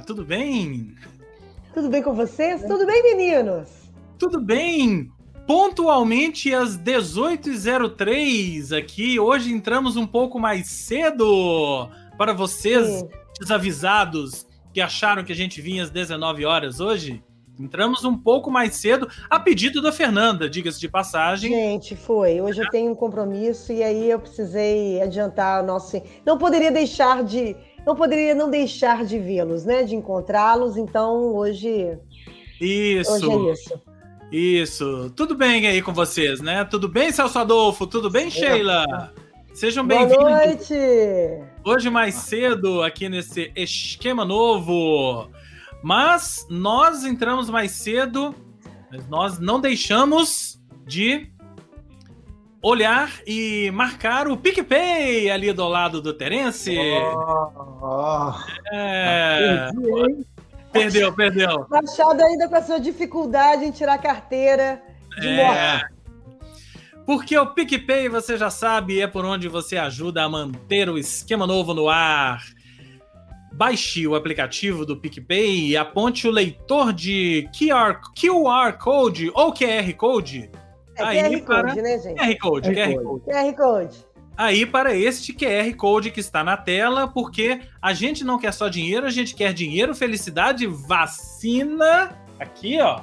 tudo bem? Tudo bem com vocês? Tudo bem, meninos? Tudo bem. Pontualmente às 18h03 aqui. Hoje entramos um pouco mais cedo para vocês Sim. desavisados que acharam que a gente vinha às 19 horas hoje. Entramos um pouco mais cedo, a pedido da Fernanda, diga-se de passagem. Gente, foi. Hoje eu tenho um compromisso e aí eu precisei adiantar o nosso. Não poderia deixar de. Não poderia não deixar de vê-los, né? De encontrá-los. Então, hoje. Isso. Hoje é isso. Isso. Tudo bem aí com vocês, né? Tudo bem, Celso Adolfo? Tudo bem, Sheila? Sejam bem-vindos. Boa noite. Hoje mais cedo, aqui nesse esquema novo. Mas nós entramos mais cedo, mas nós não deixamos de olhar e marcar o PicPay ali do lado do Terence. Oh, oh. É... Perdeu, perdeu. Machado ainda com a sua dificuldade em tirar carteira de é... morte. Porque o PicPay, você já sabe, é por onde você ajuda a manter o esquema novo no ar. Baixe o aplicativo do PicPay e aponte o leitor de QR, QR Code ou QR Code. É aí QR para... Code, né, gente? QR Code, QR, QR Code. QR Code. Aí para este QR Code que está na tela, porque a gente não quer só dinheiro, a gente quer dinheiro, felicidade, vacina. Aqui, ó.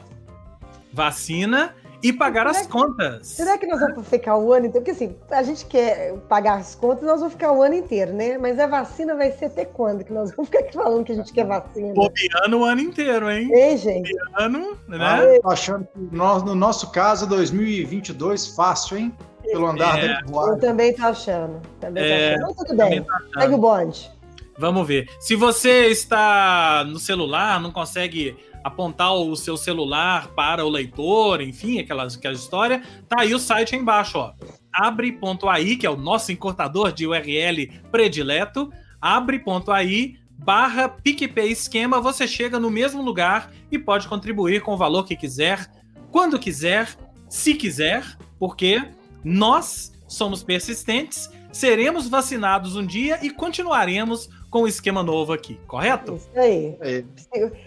Vacina e pagar as que, contas. Será que nós vamos ficar o ano inteiro? Porque assim, a gente quer pagar as contas, nós vamos ficar o ano inteiro, né? Mas a vacina vai ser até quando que nós vamos ficar aqui falando que a gente quer vacina? Bobeando o ano inteiro, hein? Ei, gente. Bobeando, né? Ah, tô achando que nós, no nosso caso, 2022, fácil, hein? Pelo andar é. do Eu também tô achando. Também é, tô achando. Mas tudo bem. Segue o bonde. Vamos ver. Se você está no celular, não consegue apontar o seu celular para o leitor, enfim, aquela, aquela história, tá aí o site aí embaixo, ó. Abre.ai, que é o nosso encurtador de URL predileto, abre.ai barra PicPay Esquema, você chega no mesmo lugar e pode contribuir com o valor que quiser, quando quiser, se quiser, porque nós somos persistentes, seremos vacinados um dia e continuaremos com o esquema novo aqui, correto? Isso aí. É.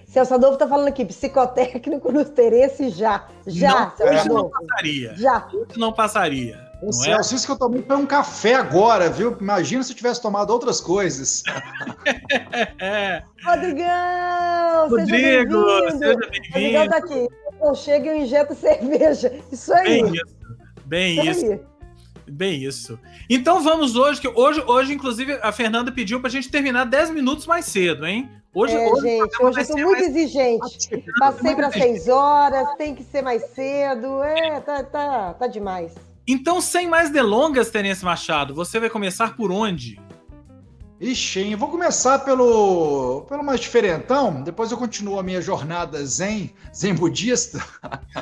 Celso Adolfo está falando aqui, psicotécnico no interesse já. Já, não, Celso não passaria. Já. não passaria. O Celso, é? isso que eu tomei foi um café agora, viu? Imagina se eu tivesse tomado outras coisas. é. Rodrigão! Rodrigo, seja bem-vindo. Rodrigão tá aqui. Eu chego e eu injeto cerveja. Isso aí. Bem isso. Bem isso. isso. Bem isso. Então vamos hoje, que hoje, hoje inclusive, a Fernanda pediu pra gente terminar 10 minutos mais cedo, hein? Hoje, é, hoje, gente, hoje eu tô muito mais... exigente. Passei para 6 horas, tem que ser mais cedo. É, tá, tá, tá demais. Então, sem mais delongas, Terence Machado, você vai começar por onde? Ixi, hein? eu vou começar pelo, pelo mais diferentão, depois eu continuo a minha jornada zen, zen budista.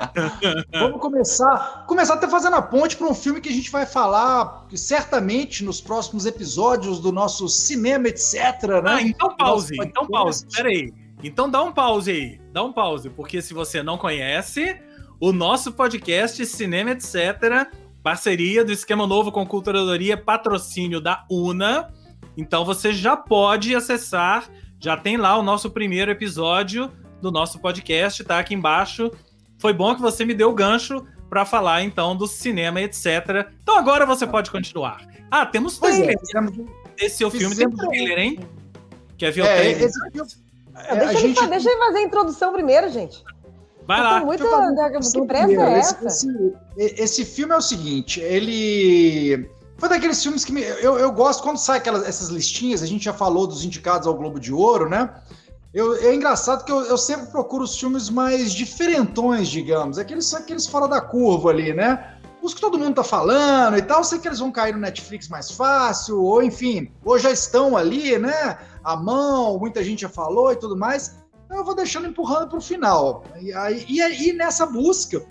Vamos começar, começar até fazendo a ponte para um filme que a gente vai falar certamente nos próximos episódios do nosso cinema, etc. Né? Ah, então pause, então pause, peraí. Então dá um pause aí, dá um pause, porque se você não conhece, o nosso podcast Cinema, etc., parceria do Esquema Novo com Culturadoria, patrocínio da UNA, então você já pode acessar, já tem lá o nosso primeiro episódio do nosso podcast, tá aqui embaixo. Foi bom que você me deu o gancho para falar então do cinema, etc. Então agora você pode continuar. Ah, temos trailer. É. Esse é o filme, temos trailer, hein? Quer ver é, o trailer? Esse filme... É, deixa, gente... ele, deixa ele fazer a introdução primeiro, gente. Vai lá. Muito, que pressa é essa? Esse, esse, esse filme é o seguinte, ele foi daqueles filmes que me, eu, eu gosto, quando sai aquelas, essas listinhas, a gente já falou dos indicados ao Globo de Ouro, né? Eu, é engraçado que eu, eu, sempre procuro os filmes mais diferentões, digamos, aqueles, aqueles fora da curva ali, né? Os que todo mundo tá falando e tal, sei que eles vão cair no Netflix mais fácil, ou enfim, ou já estão ali, né? A mão, muita gente já falou e tudo mais. Eu vou deixando empurrando para o final. E, e, e nessa busca,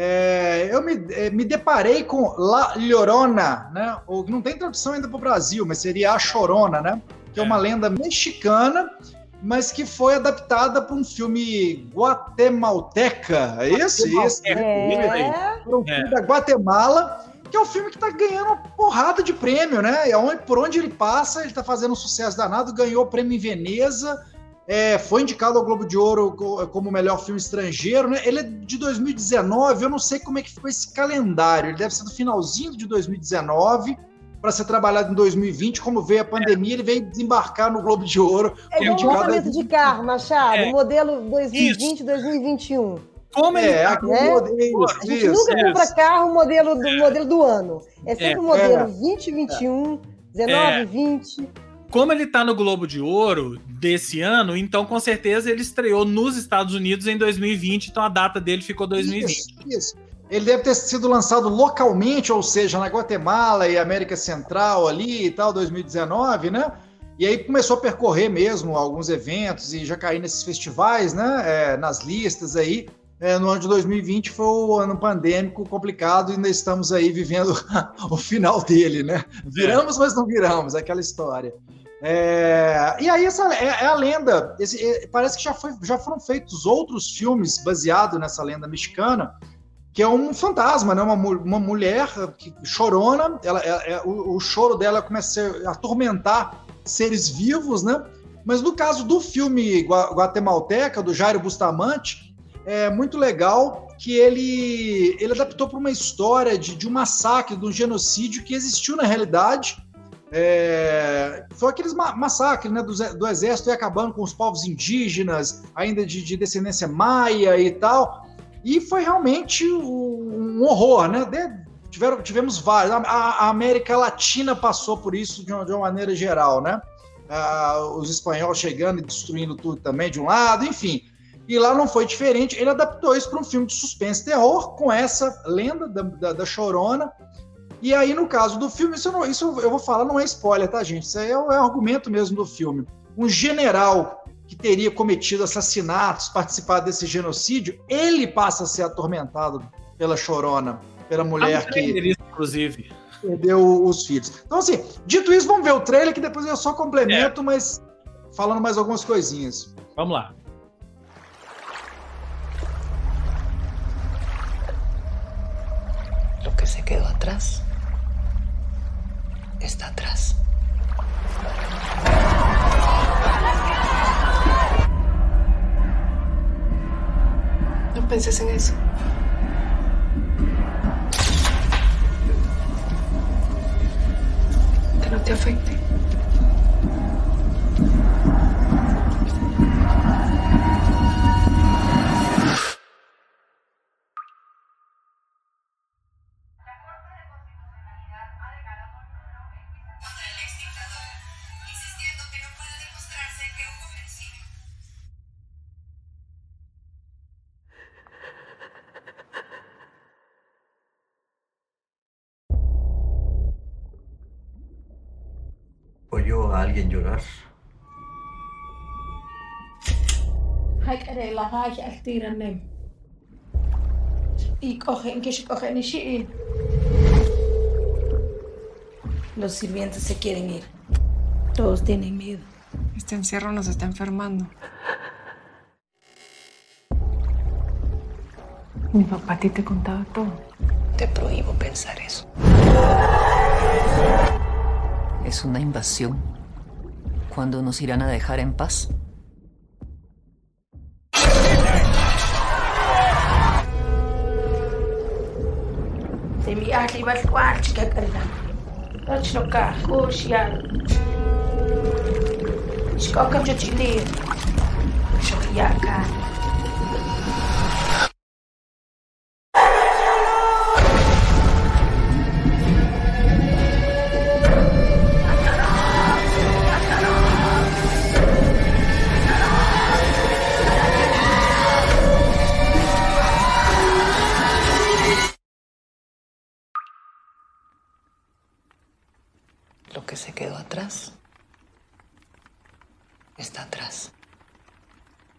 é, eu me, é, me, deparei com La Llorona, né? Ou, não tem tradução ainda para o Brasil, mas seria A Chorona, né? Que é uma é. lenda mexicana, mas que foi adaptada para um filme guatemalteca. É isso? Isso. É. Um filme é. da Guatemala, que é um filme que está ganhando uma porrada de prêmio, né? E por onde ele passa, ele está fazendo um sucesso danado, ganhou prêmio em Veneza, é, foi indicado ao Globo de Ouro como melhor filme estrangeiro, né? Ele é de 2019, eu não sei como é que ficou esse calendário. Ele deve ser do finalzinho de 2019 para ser trabalhado em 2020. Como veio a pandemia, ele veio desembarcar no Globo de Ouro. É igual o lançamento de carro, Machado, é. modelo 2020, 2021. Como ele é, né? modelo, a gente isso, nunca compra carro modelo do, modelo do ano. É sempre é, modelo 2021, 19, 20 como ele está no Globo de Ouro desse ano, então com certeza ele estreou nos Estados Unidos em 2020, então a data dele ficou 2020. Isso, isso. Ele deve ter sido lançado localmente, ou seja, na Guatemala e América Central ali e tal, 2019, né? E aí começou a percorrer mesmo alguns eventos e já cair nesses festivais, né? É, nas listas aí. É, no ano de 2020 foi o ano pandêmico complicado e ainda estamos aí vivendo o final dele, né? Viramos, mas não viramos, aquela história. É, e aí essa é, é a lenda. Esse, é, parece que já, foi, já foram feitos outros filmes baseados nessa lenda mexicana, que é um fantasma, né? Uma, uma mulher que chorona. Ela, é, o, o, choro dela começa a atormentar seres vivos, né? Mas no caso do filme Guatemalteca do Jairo Bustamante, é muito legal que ele, ele adaptou para uma história de, de um massacre, de um genocídio que existiu na realidade é, foi aqueles ma massacres né, do, do, exército acabando com os povos indígenas, ainda de, de descendência maia e tal. E foi realmente um, um horror, né? De, tiveram, tivemos vários. A, a, América Latina passou por isso de uma, de uma maneira geral, né? Ah, os espanhóis chegando e destruindo tudo também de um lado, enfim. E lá não foi diferente. Ele adaptou isso para um filme de suspense terror com essa lenda da, da, da Chorona e aí, no caso do filme, isso, não, isso eu vou falar, não é spoiler, tá, gente? Isso aí é o, é o argumento mesmo do filme. Um general que teria cometido assassinatos, participado desse genocídio, ele passa a ser atormentado pela chorona, pela mulher que. Isso, inclusive. Perdeu os filhos. Então, assim, dito isso, vamos ver o trailer que depois eu só complemento, é. mas falando mais algumas coisinhas. Vamos lá. Se quedó atrás está atrás. No penses en eso. Que no te afecte. Cogen y Los sirvientes se quieren ir. Todos tienen miedo. Este encierro nos está enfermando. Mi papá a ti te contaba todo. Te prohíbo pensar eso. Es una invasión ¿Cuándo nos irán a dejar en paz? Tachno ka khushiyal. Shkokam chachili.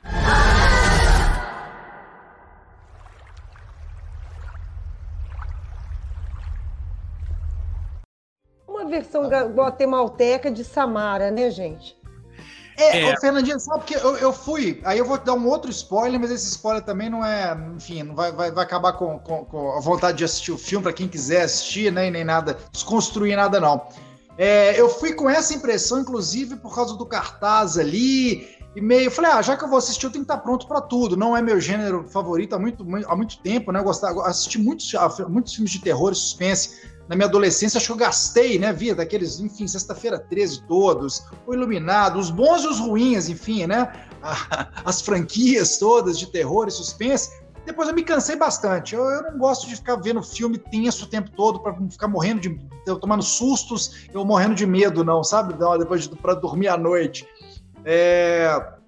Shokiyaka. versão guatemalteca de Samara, né, gente? É, é. Fernandinha, sabe que eu, eu fui, aí eu vou dar um outro spoiler, mas esse spoiler também não é, enfim, não vai, vai, vai acabar com, com, com a vontade de assistir o filme para quem quiser assistir, né, e nem nada, desconstruir nada não. É, eu fui com essa impressão, inclusive, por causa do cartaz ali, e meio. Falei, ah, já que eu vou assistir, eu tenho que estar pronto para tudo. Não é meu gênero favorito há muito, há muito tempo, né? Eu gostava, assisti muitos, muitos filmes de terror e suspense na minha adolescência, acho que eu gastei, né? Via daqueles, enfim, Sexta-feira 13 todos, o Iluminado, os bons e os ruins, enfim, né? As franquias todas de terror e suspense. Depois eu me cansei bastante. Eu, eu não gosto de ficar vendo filme tenso o tempo todo para ficar morrendo de. Eu tomando sustos, eu morrendo de medo, não, sabe? Depois de, para dormir à noite. É,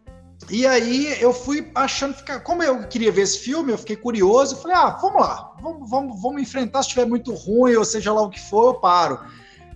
e aí eu fui achando que, como eu queria ver esse filme, eu fiquei curioso, falei, ah, vamos lá, vamos, vamos, vamos enfrentar, se estiver muito ruim, ou seja lá o que for, eu paro.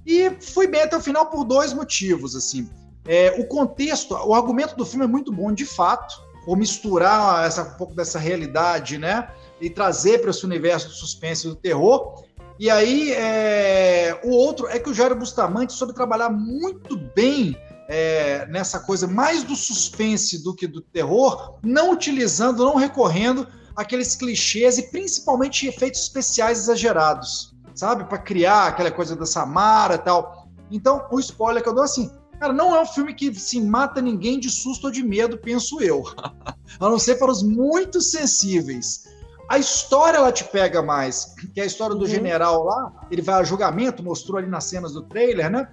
E fui bem até o final por dois motivos, assim. É, o contexto, o argumento do filme é muito bom, de fato, ou misturar essa, um pouco dessa realidade, né, e trazer para esse universo do suspense e do terror. E aí, é, o outro é que o Jairo Bustamante soube trabalhar muito bem é, nessa coisa mais do suspense do que do terror, não utilizando, não recorrendo aqueles clichês e principalmente efeitos especiais exagerados, sabe? Para criar aquela coisa da Samara e tal. Então, o spoiler que eu dou assim, cara, não é um filme que se mata ninguém de susto ou de medo, penso eu. a não ser para os muito sensíveis. A história ela te pega mais, que é a história do uhum. general lá, ele vai a julgamento, mostrou ali nas cenas do trailer, né?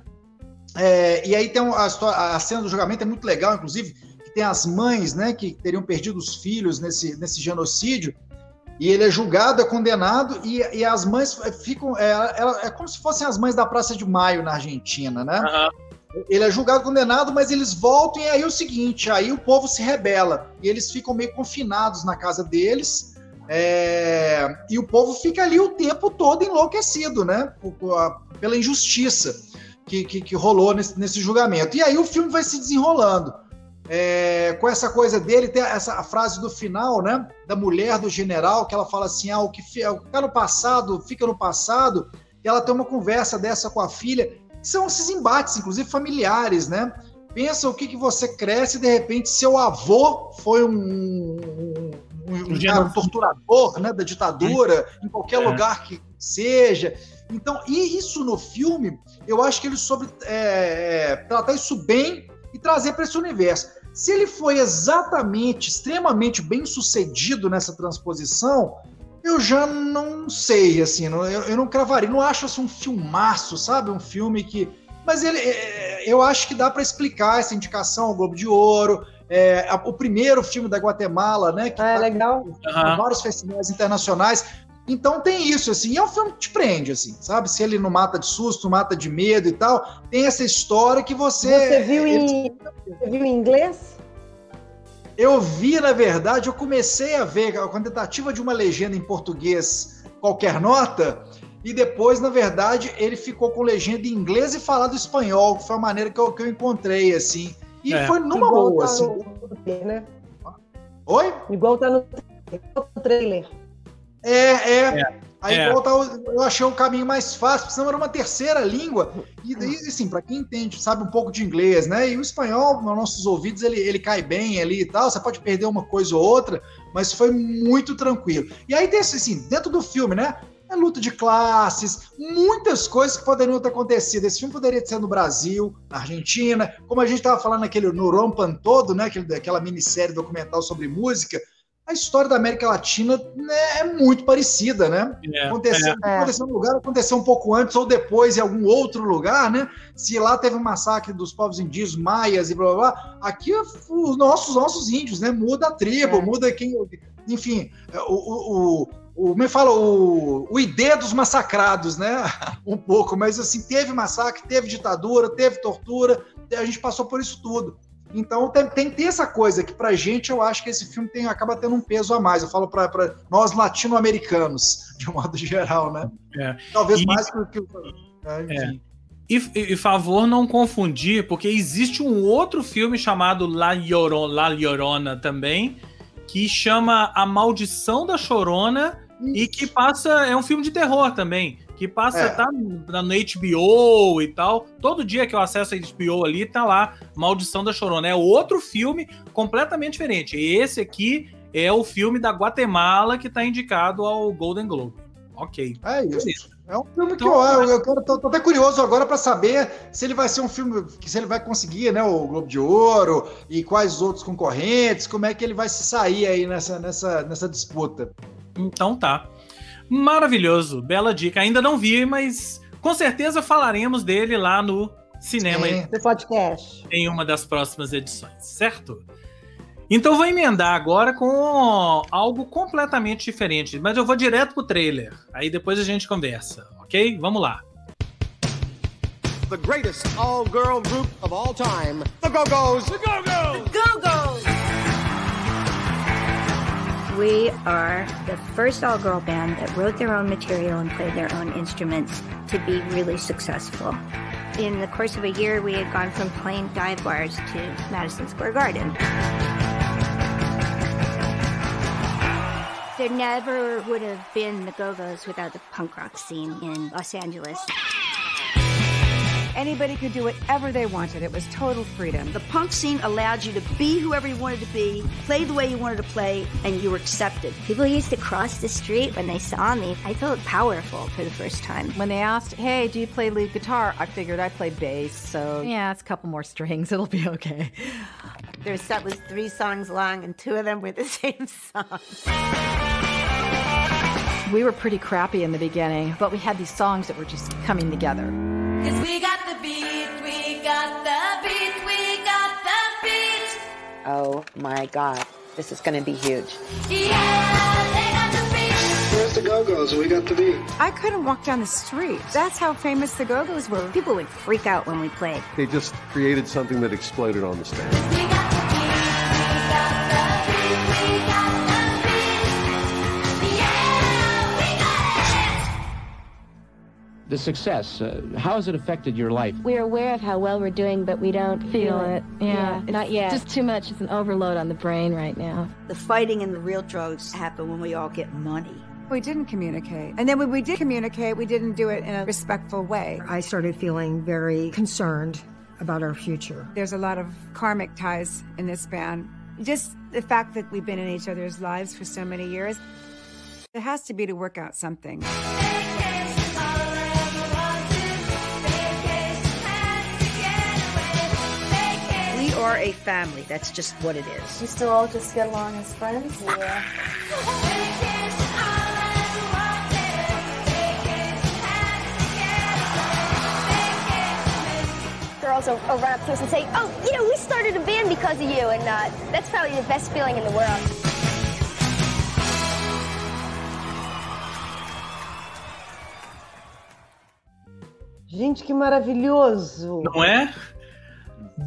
É, e aí tem a, história, a cena do julgamento é muito legal, inclusive, que tem as mães, né, que teriam perdido os filhos nesse, nesse genocídio, e ele é julgado, é condenado, e, e as mães ficam. É, é, é, como se fossem as mães da Praça de Maio na Argentina, né? Uhum. Ele é julgado, condenado, mas eles voltam, e aí é o seguinte: aí o povo se rebela, e eles ficam meio confinados na casa deles. É, e o povo fica ali o tempo todo enlouquecido, né? Pela injustiça que, que, que rolou nesse, nesse, julgamento. E aí o filme vai se desenrolando. É, com essa coisa dele, tem essa a frase do final, né? Da mulher do general, que ela fala assim: ah, o que fica no passado, fica no passado. E ela tem uma conversa dessa com a filha. São esses embates, inclusive familiares, né? Pensa o que, que você cresce e de repente seu avô foi um, um, um, um, cara, um torturador né, da ditadura, em qualquer é. lugar que seja. Então, e isso no filme, eu acho que ele soube é, é tratar isso bem e trazer para esse universo. Se ele foi exatamente, extremamente bem sucedido nessa transposição, eu já não sei, assim, eu, eu não cravaria, não acho assim, um filmaço, sabe? Um filme que. Mas ele, é, eu acho que dá para explicar essa indicação ao Globo de Ouro. É, o primeiro filme da Guatemala, né? Que é, tá legal. Com vários festivais internacionais. Então tem isso, assim, e é um filme que te prende, assim, sabe? Se ele não mata de susto, mata de medo e tal, tem essa história que você. Você viu, em, você viu em inglês? Eu vi, na verdade, eu comecei a ver a tentativa de uma legenda em português, qualquer nota, e depois, na verdade, ele ficou com legenda em inglês e falado espanhol, que foi a maneira que eu, que eu encontrei, assim. E é. foi numa Igual boa, tá assim. No... Né? Oi? Igual tá no trailer. É, é. é. Aí é. Volta, eu achei o caminho mais fácil, porque senão era uma terceira língua. E, e assim, para quem entende, sabe um pouco de inglês, né? E o espanhol, nos nossos ouvidos, ele, ele cai bem ali e tal. Você pode perder uma coisa ou outra, mas foi muito tranquilo. E aí tem assim, dentro do filme, né? É luta de classes, muitas coisas que poderiam ter acontecido. Esse filme poderia ser no Brasil, na Argentina, como a gente estava falando naquele no Rompan todo, né? Aquela minissérie documental sobre música a história da América Latina né, é muito parecida, né? É, aconteceu, é. aconteceu um lugar, aconteceu um pouco antes ou depois em algum outro lugar, né? Se lá teve um massacre dos povos indígenas, maias e blá blá blá, aqui os nossos, nossos índios, né? Muda a tribo, é. muda quem. Enfim, o, o, o, o me fala o, o ID dos massacrados, né? um pouco, mas assim, teve massacre, teve ditadura, teve tortura, a gente passou por isso tudo. Então tem, tem ter essa coisa que pra gente eu acho que esse filme tem, acaba tendo um peso a mais. Eu falo para nós latino-americanos, de um modo geral, né? É. Talvez e, mais que o. É, e, e, favor não confundir, porque existe um outro filme chamado La Llorona, La Llorona também, que chama A Maldição da Chorona Isso. e que passa. É um filme de terror também que passa, é. tá no HBO e tal. Todo dia que eu acesso a HBO ali, tá lá Maldição da Chorona. É outro filme completamente diferente. Esse aqui é o filme da Guatemala que tá indicado ao Golden Globe. Ok. É isso. É um filme então, que eu, eu, quero, tô, tô, até curioso agora para saber se ele vai ser um filme, se ele vai conseguir, né, o Globo de Ouro e quais os outros concorrentes, como é que ele vai se sair aí nessa, nessa, nessa disputa. Então tá. Maravilhoso, bela dica. Ainda não vi, mas com certeza falaremos dele lá no cinema. No podcast. Em uma das próximas edições, certo? Então vou emendar agora com algo completamente diferente, mas eu vou direto pro trailer. Aí depois a gente conversa, ok? Vamos lá. The greatest all-girl group of all time, the Go-Go's. The Go-Go's. The Go-Go's. We are the first all-girl band that wrote their own material and played their own instruments to be really successful. In the course of a year, we had gone from playing dive bars to Madison Square Garden. There never would have been the Go-Go's without the punk rock scene in Los Angeles. Anybody could do whatever they wanted. It was total freedom. The punk scene allowed you to be whoever you wanted to be, play the way you wanted to play, and you were accepted. People used to cross the street when they saw me. I felt powerful for the first time. When they asked, hey, do you play lead guitar? I figured I played bass, so yeah, it's a couple more strings. It'll be okay. Their set was three songs long, and two of them were the same songs. We were pretty crappy in the beginning, but we had these songs that were just coming together. Cause we got the beat, we got the beat, we got the beat. Oh my god, this is gonna be huge. Yeah, they got the beat. Where's the Go-Go's? We got the beat. I couldn't walk down the street. That's how famous the Go-Go's were. People would freak out when we played. They just created something that exploded on the stage. The success, uh, how has it affected your life? We're aware of how well we're doing, but we don't feel, feel it. it. Yeah, yeah not yet. Just too much. It's an overload on the brain right now. The fighting and the real drugs happen when we all get money. We didn't communicate. And then when we did communicate, we didn't do it in a respectful way. I started feeling very concerned about our future. There's a lot of karmic ties in this band. Just the fact that we've been in each other's lives for so many years, it has to be to work out something. Are a family. That's just what it is. You still all just get along as friends? Yeah. Girls will, will, run up to us and say, "Oh, you know, we started a band because of you," and uh, that's probably the best feeling in the world. Gente, que maravilhoso! Não é?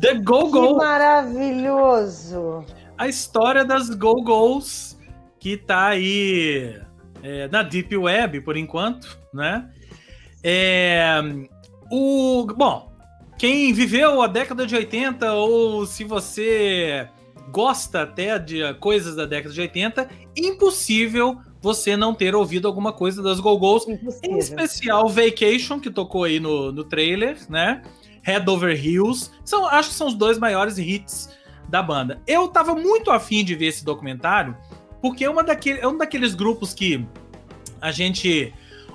The Go-Go. Que maravilhoso! A história das Go-Go's que tá aí é, na Deep Web, por enquanto, né? É, o, bom, quem viveu a década de 80 ou se você gosta até de coisas da década de 80, impossível você não ter ouvido alguma coisa das Go-Go's, em especial Vacation, que tocou aí no, no trailer, né? Head Over Heels. São, acho que são os dois maiores hits da banda. Eu tava muito afim de ver esse documentário, porque é, uma daquele, é um daqueles grupos que a gente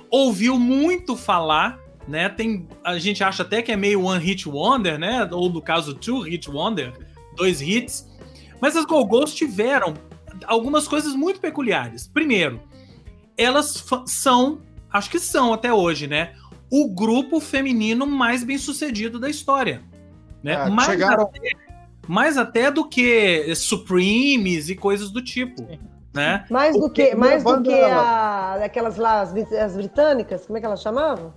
ouviu muito falar, né? Tem, a gente acha até que é meio one hit wonder, né? Ou no caso two hit wonder, dois hits. Mas as Go-Go's tiveram algumas coisas muito peculiares. Primeiro, elas são, acho que são até hoje, né? O grupo feminino mais bem sucedido da história. Né? É, mais, chegaram... até, mais até do que Supremes e coisas do tipo. Né? Mais do que, mais do que a, aquelas lá, as, as britânicas, como é que elas chamavam?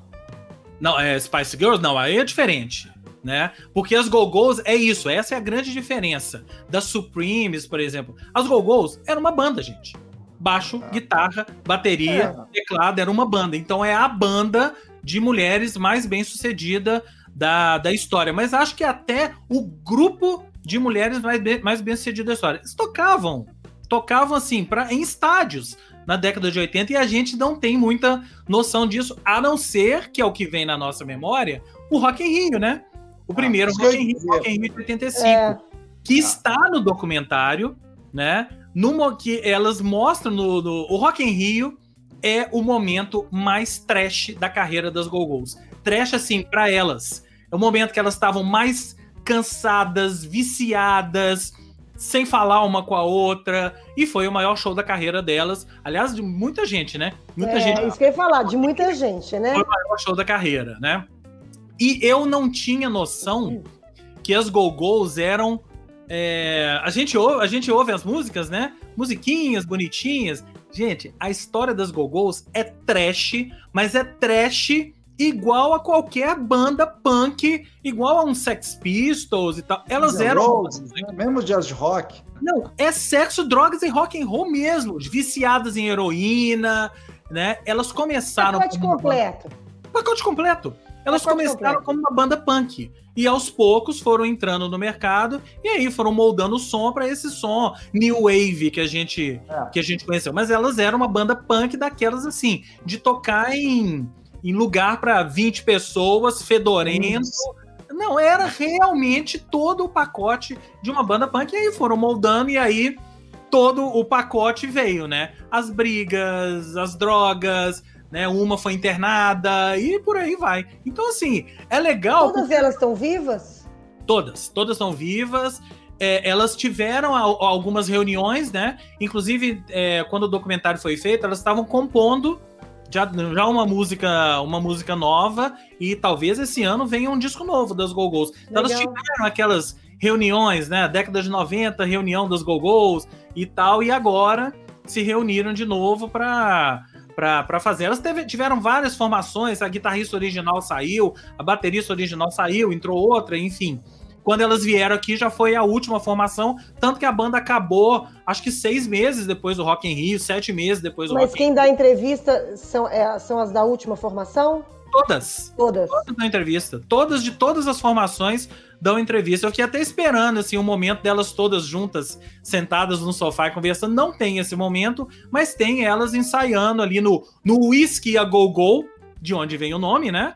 Não, é Spice Girls, não, aí é diferente. Né? Porque as Go-Go's é isso, essa é a grande diferença das Supremes, por exemplo. As Go-Go's era uma banda, gente. Baixo, ah. guitarra, bateria, é. teclado, era uma banda. Então é a banda de mulheres mais bem sucedida da, da história. Mas acho que até o grupo de mulheres mais bem, mais bem sucedido da história. Eles tocavam, tocavam assim, pra, em estádios na década de 80 e a gente não tem muita noção disso, a não ser que é o que vem na nossa memória, o Rock in Rio, né? O ah, primeiro Rock in Rio, Rock in Rio de 85, é. que está no documentário, né? Numa que elas mostram no, no o Rock in Rio é o momento mais trash da carreira das Go-Go's. Trash, assim, para elas. É o momento que elas estavam mais cansadas, viciadas, sem falar uma com a outra. E foi o maior show da carreira delas. Aliás, de muita gente, né? Muita é, gente. Isso que eu ia falar, de muita gente, né? Foi o maior show da carreira, né? E eu não tinha noção que as Go-Go's eram. É, a, gente ouve, a gente ouve as músicas, né? Musiquinhas bonitinhas. Gente, a história das Go-Go's é trash, mas é trash igual a qualquer banda punk, igual a um Sex Pistols e tal. Elas eram. Roses, né? Mesmo jazz rock. Não, é sexo, drogas e rock and roll mesmo. Viciadas em heroína, né? Elas começaram. Pacote completo. Pacote completo. Elas Pacote começaram como uma banda punk. E aos poucos foram entrando no mercado e aí foram moldando o som para esse som new wave que a gente é. que a gente conheceu. Mas elas eram uma banda punk daquelas assim, de tocar em em lugar para 20 pessoas, fedorento. Não, era realmente todo o pacote de uma banda punk. E aí foram moldando, e aí todo o pacote veio, né? As brigas, as drogas, né? Uma foi internada e por aí vai. Então, assim, é legal. Todas porque... elas estão vivas? Todas, todas estão vivas. É, elas tiveram algumas reuniões, né? Inclusive, é, quando o documentário foi feito, elas estavam compondo já, já uma música uma música nova e talvez esse ano venha um disco novo das Go-Go's. Então elas tiveram aquelas reuniões, né? Década de 90, reunião das Go-Go's e tal, e agora se reuniram de novo para para fazer. Elas teve, tiveram várias formações, a guitarrista original saiu, a baterista original saiu, entrou outra, enfim. Quando elas vieram aqui, já foi a última formação, tanto que a banda acabou, acho que seis meses depois do Rock in Rio, sete meses depois do Mas Rock quem dá entrevista são, é, são as da última formação? Todas. Todas. Todas dão entrevista. Todas, de todas as formações, dão entrevista. Eu fiquei até esperando, assim, um momento delas todas juntas, sentadas no sofá e conversando. Não tem esse momento, mas tem elas ensaiando ali no, no Whisky a Go Go, de onde vem o nome, né?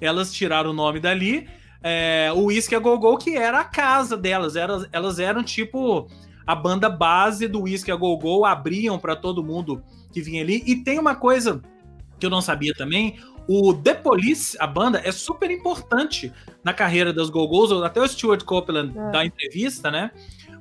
Elas tiraram o nome dali é, o Whisky a Go Go, que era a casa delas. Elas, elas eram tipo a banda base do Whisky a Go Go, abriam para todo mundo que vinha ali. E tem uma coisa que eu não sabia também: o The Police, a banda, é super importante na carreira das Go Go's. Até o Stuart Copeland é. da entrevista, né?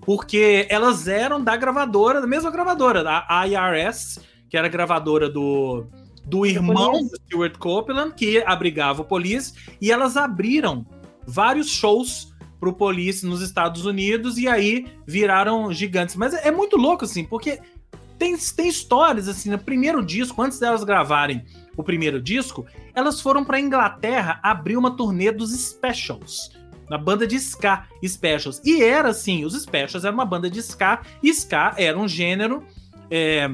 Porque elas eram da gravadora, da mesma gravadora, da IRS, que era a gravadora do, do irmão do Stuart Copeland, que abrigava o Police, e elas abriram vários shows pro Police nos Estados Unidos e aí viraram gigantes. Mas é, é muito louco, assim, porque tem, tem histórias, assim, no primeiro disco, antes delas gravarem o primeiro disco, elas foram pra Inglaterra abrir uma turnê dos Specials. Na banda de ska Specials. E era assim, os Specials era uma banda de ska, e ska era um gênero é,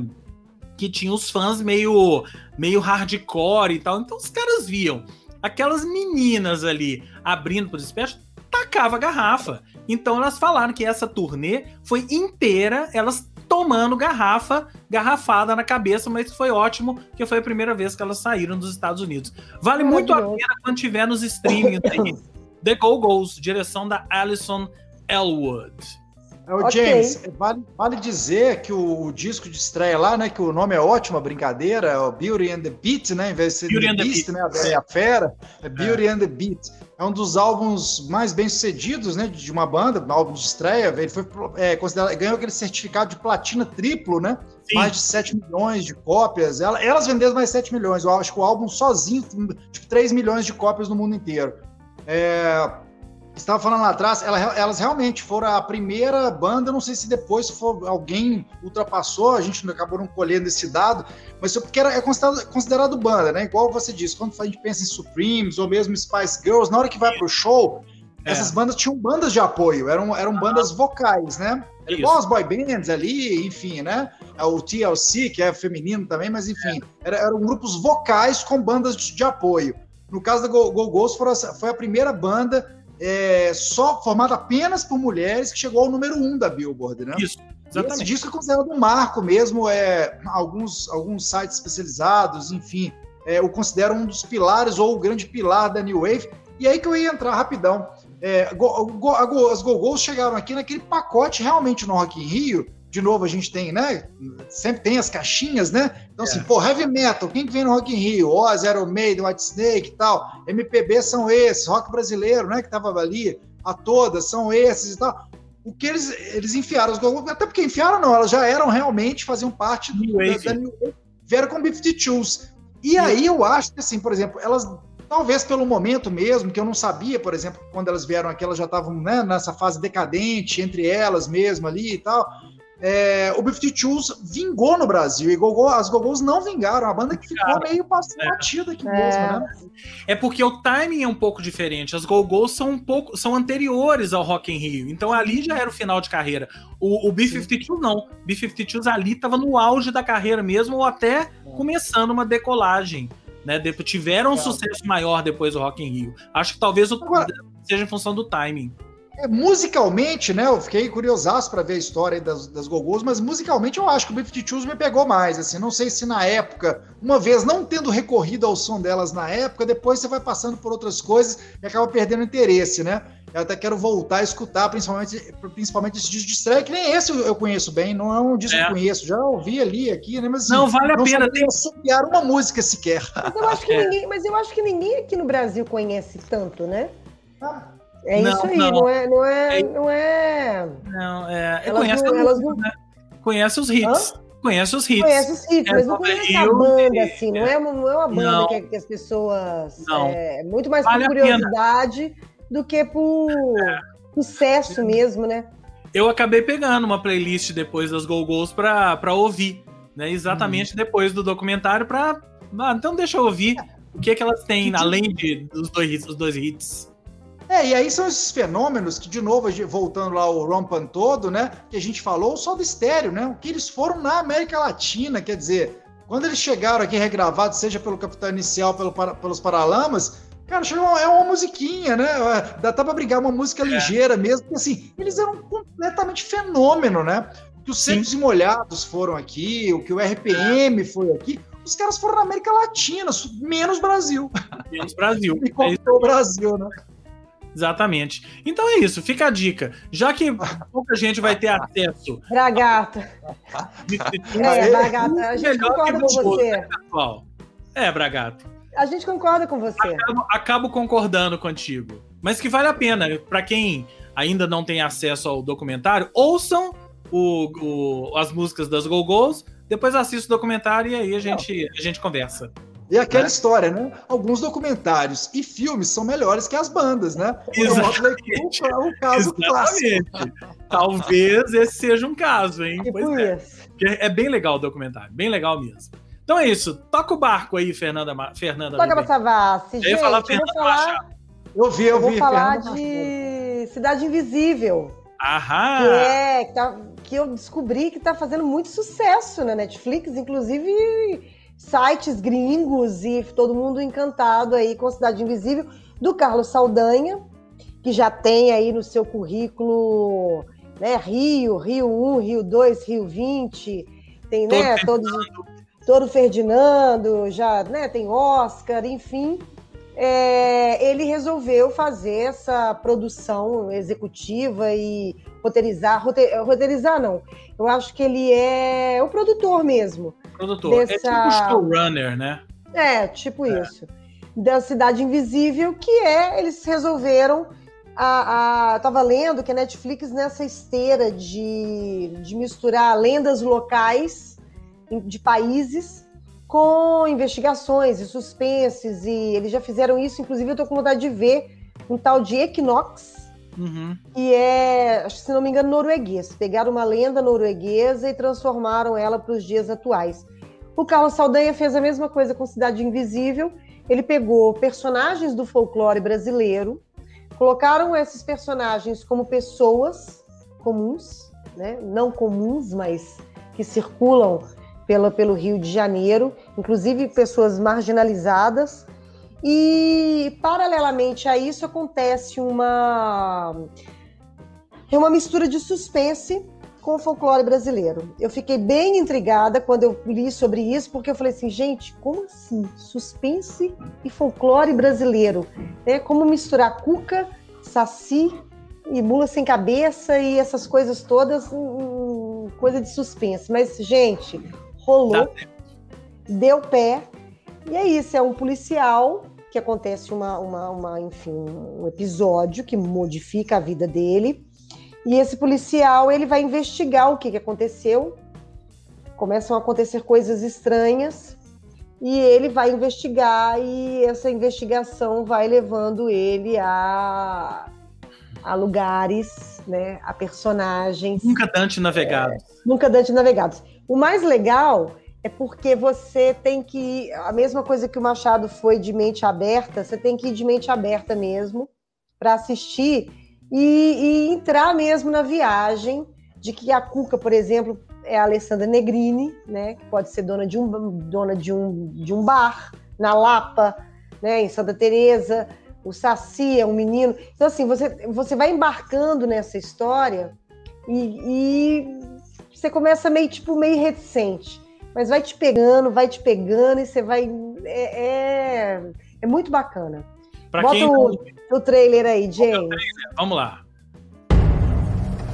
que tinha os fãs meio, meio hardcore e tal. Então os caras viam aquelas meninas ali abrindo para os Special, tacava a garrafa. Então elas falaram que essa turnê foi inteira, elas tomando garrafa, garrafada na cabeça, mas foi ótimo, que foi a primeira vez que elas saíram dos Estados Unidos. Vale muito a pena quando tiver nos streamings aí. The Go Go's, direção da Alison Elwood. É, o okay. James, vale, vale, dizer que o, o, disco de estreia lá, né? Que o nome é ótimo, a brincadeira, é o Beauty and the Beat, né? Em vez de ser Beauty The Beast, né? A, é a fera, é Beauty é. and the Beat. É um dos álbuns mais bem sucedidos, né? De uma banda, um álbum de estreia. Ele foi é, considerado, ganhou aquele certificado de platina triplo, né? Sim. Mais de 7 milhões de cópias. Elas venderam mais 7 milhões. Eu acho que o álbum sozinho, tipo, 3 milhões de cópias no mundo inteiro. É, estava falando lá atrás, elas realmente foram a primeira banda, não sei se depois for, alguém ultrapassou, a gente acabou não colhendo esse dado, mas porque era, é considerado, considerado banda, né? Igual você disse, quando a gente pensa em Supremes ou mesmo Spice Girls, na hora que vai pro show, é. essas bandas tinham bandas de apoio, eram, eram bandas vocais, né? Era igual as boy bands ali, enfim, né? É o TLC, que é feminino também, mas enfim, é. era, eram grupos vocais com bandas de, de apoio. No caso da Go, Go Ghost, foi a primeira banda é, só formada apenas por mulheres que chegou ao número um da Billboard, né? Isso. Exatamente. Esse disco é considerado um marco mesmo, é, alguns, alguns sites especializados, enfim, é, o consideram um dos pilares ou o grande pilar da New Wave. E aí que eu ia entrar rapidão. É, go, go, as Go-Go's chegaram aqui naquele pacote realmente no Rock in Rio de novo, a gente tem, né? Sempre tem as caixinhas, né? Então, assim, é. assim, pô, heavy metal, quem que vem no Rock in Rio? Oz, Iron Maiden, White Snake e tal. MPB são esses, rock brasileiro, né? Que tava ali, a todas são esses e tal. O que eles, eles enfiaram, até porque enfiaram não, elas já eram realmente, faziam parte do, New Wave. Da, da New Wave, vieram com 52 E aí eu acho que, assim, por exemplo, elas talvez pelo momento mesmo, que eu não sabia, por exemplo, quando elas vieram aqui, elas já estavam né, nessa fase decadente entre elas mesmo ali e tal é, o B-52s vingou no Brasil e Gogô, as Gogos não vingaram. A banda que ficou meio é. batida aqui é. mesmo, né? É porque o timing é um pouco diferente. As Gogos são um pouco são anteriores ao Rock in Rio. Então ali já era o final de carreira. O, o B-52 não. B-52s ali estava no auge da carreira mesmo ou até começando uma decolagem. Né, tiveram um sucesso maior depois do Rock in Rio. Acho que talvez o, Agora, seja em função do timing. É, musicalmente, né? Eu fiquei curiosaço para ver a história das, das Gogos, mas musicalmente eu acho que o B-52 me pegou mais. Assim, não sei se na época, uma vez não tendo recorrido ao som delas na época, depois você vai passando por outras coisas e acaba perdendo interesse, né? Eu até quero voltar a escutar, principalmente, principalmente esse disco de estreia, que nem esse eu conheço bem, não é um disco é. que eu conheço, já ouvi ali, aqui, né? Mas assim, não vale a não pena ter assobiar uma música sequer. Mas eu acho que é. ninguém, mas eu acho que ninguém aqui no Brasil conhece tanto, né? Ah. É não, isso aí, não, não é, não é, é, não é. Não, é. Elas conhece, não, elas não... Né? conhece os hits. Hã? Conhece os hits. Conhece os hits, é, mas não conhece a banda, assim. Não é, uma, não é uma banda que, que, as pessoas. Não. É muito mais vale por curiosidade do que por é. sucesso mesmo, né? Eu acabei pegando uma playlist depois das Go Go's pra, pra ouvir, né? Exatamente hum. depois do documentário pra. Ah, então deixa eu ouvir o que, é que elas têm, além de, dos, dois, dos dois hits. É, e aí são esses fenômenos que, de novo, voltando lá ao Rompan todo, né? Que a gente falou só do estéreo, né? O que eles foram na América Latina, quer dizer, quando eles chegaram aqui regravados, seja pelo Capitão Inicial, pelo, pelos Paralamas, cara, chegou, é uma musiquinha, né? É, dá até pra brigar uma música é. ligeira mesmo, porque assim, eles eram completamente fenômeno, né? Que os Secos e Molhados foram aqui, o que o RPM foi aqui, os caras foram na América Latina, menos Brasil. Menos Brasil. e é o Brasil, né? Exatamente. Então é isso, fica a dica. Já que pouca gente vai ter acesso. Bragata. é, Bragata, a gente concorda com você. Né, é, Bragata. A gente concorda com você. Acabo, acabo concordando contigo. Mas que vale a pena, para quem ainda não tem acesso ao documentário, ouçam o, o, as músicas das Go-Go's, depois assista o documentário e aí a gente, a gente conversa. E aquela né? história, né? Alguns documentários e filmes são melhores que as bandas, né? Exatamente. É um caso Exatamente. clássico. Talvez esse seja um caso, hein? Tipo pois é. é. bem legal o documentário, bem legal mesmo. Então é isso. Toca o barco aí, Fernanda. Fernanda Toca pra Savassi. Gente, eu, falar eu vou falar. Eu vi, eu, eu vi. Vou falar de Cidade Invisível. Aham. Que é, que, tá, que eu descobri que tá fazendo muito sucesso na Netflix, inclusive sites gringos e todo mundo encantado aí com Cidade Invisível, do Carlos Saldanha, que já tem aí no seu currículo né, Rio, Rio 1, Rio 2, Rio 20, tem né, todos, todo Ferdinando, já né, tem Oscar, enfim. É, ele resolveu fazer essa produção executiva e roteirizar, roteirizar não, eu acho que ele é o produtor mesmo Produtor. É dessa... É tipo showrunner, né? É, tipo é. isso. Da Cidade Invisível, que é, eles resolveram. A, a, tava lendo que a Netflix, nessa esteira de, de misturar lendas locais de países com investigações e suspenses, e eles já fizeram isso, inclusive eu tô com vontade de ver um tal de Equinox, Uhum. E é, se não me engano, norueguês. Pegaram uma lenda norueguesa e transformaram ela para os dias atuais. O Carlos Saldanha fez a mesma coisa com Cidade Invisível. Ele pegou personagens do folclore brasileiro, colocaram esses personagens como pessoas comuns, né? não comuns, mas que circulam pelo, pelo Rio de Janeiro, inclusive pessoas marginalizadas, e, paralelamente a isso, acontece uma, uma mistura de suspense com o folclore brasileiro. Eu fiquei bem intrigada quando eu li sobre isso, porque eu falei assim, gente, como assim? Suspense e folclore brasileiro? É como misturar cuca, saci e mula sem cabeça e essas coisas todas. Hum, coisa de suspense. Mas, gente, rolou, deu pé. E é isso, é um policial que acontece uma, uma, uma, enfim, um episódio que modifica a vida dele. E esse policial ele vai investigar o que, que aconteceu. Começam a acontecer coisas estranhas e ele vai investigar e essa investigação vai levando ele a, a lugares, né, a personagens. Nunca Dante navegados. É, nunca Dante navegados. O mais legal é porque você tem que a mesma coisa que o Machado foi de mente aberta, você tem que ir de mente aberta mesmo para assistir e, e entrar mesmo na viagem de que a Cuca, por exemplo, é a Alessandra Negrini, né, que pode ser dona de um, dona de um, de um bar na Lapa, né, em Santa Teresa. O Saci é um menino. Então, assim, você, você vai embarcando nessa história e, e você começa meio, tipo, meio reticente. Mas vai te pegando, vai te pegando e você vai... É, é, é muito bacana. Bota quem... o, o trailer aí, James. Vamos lá.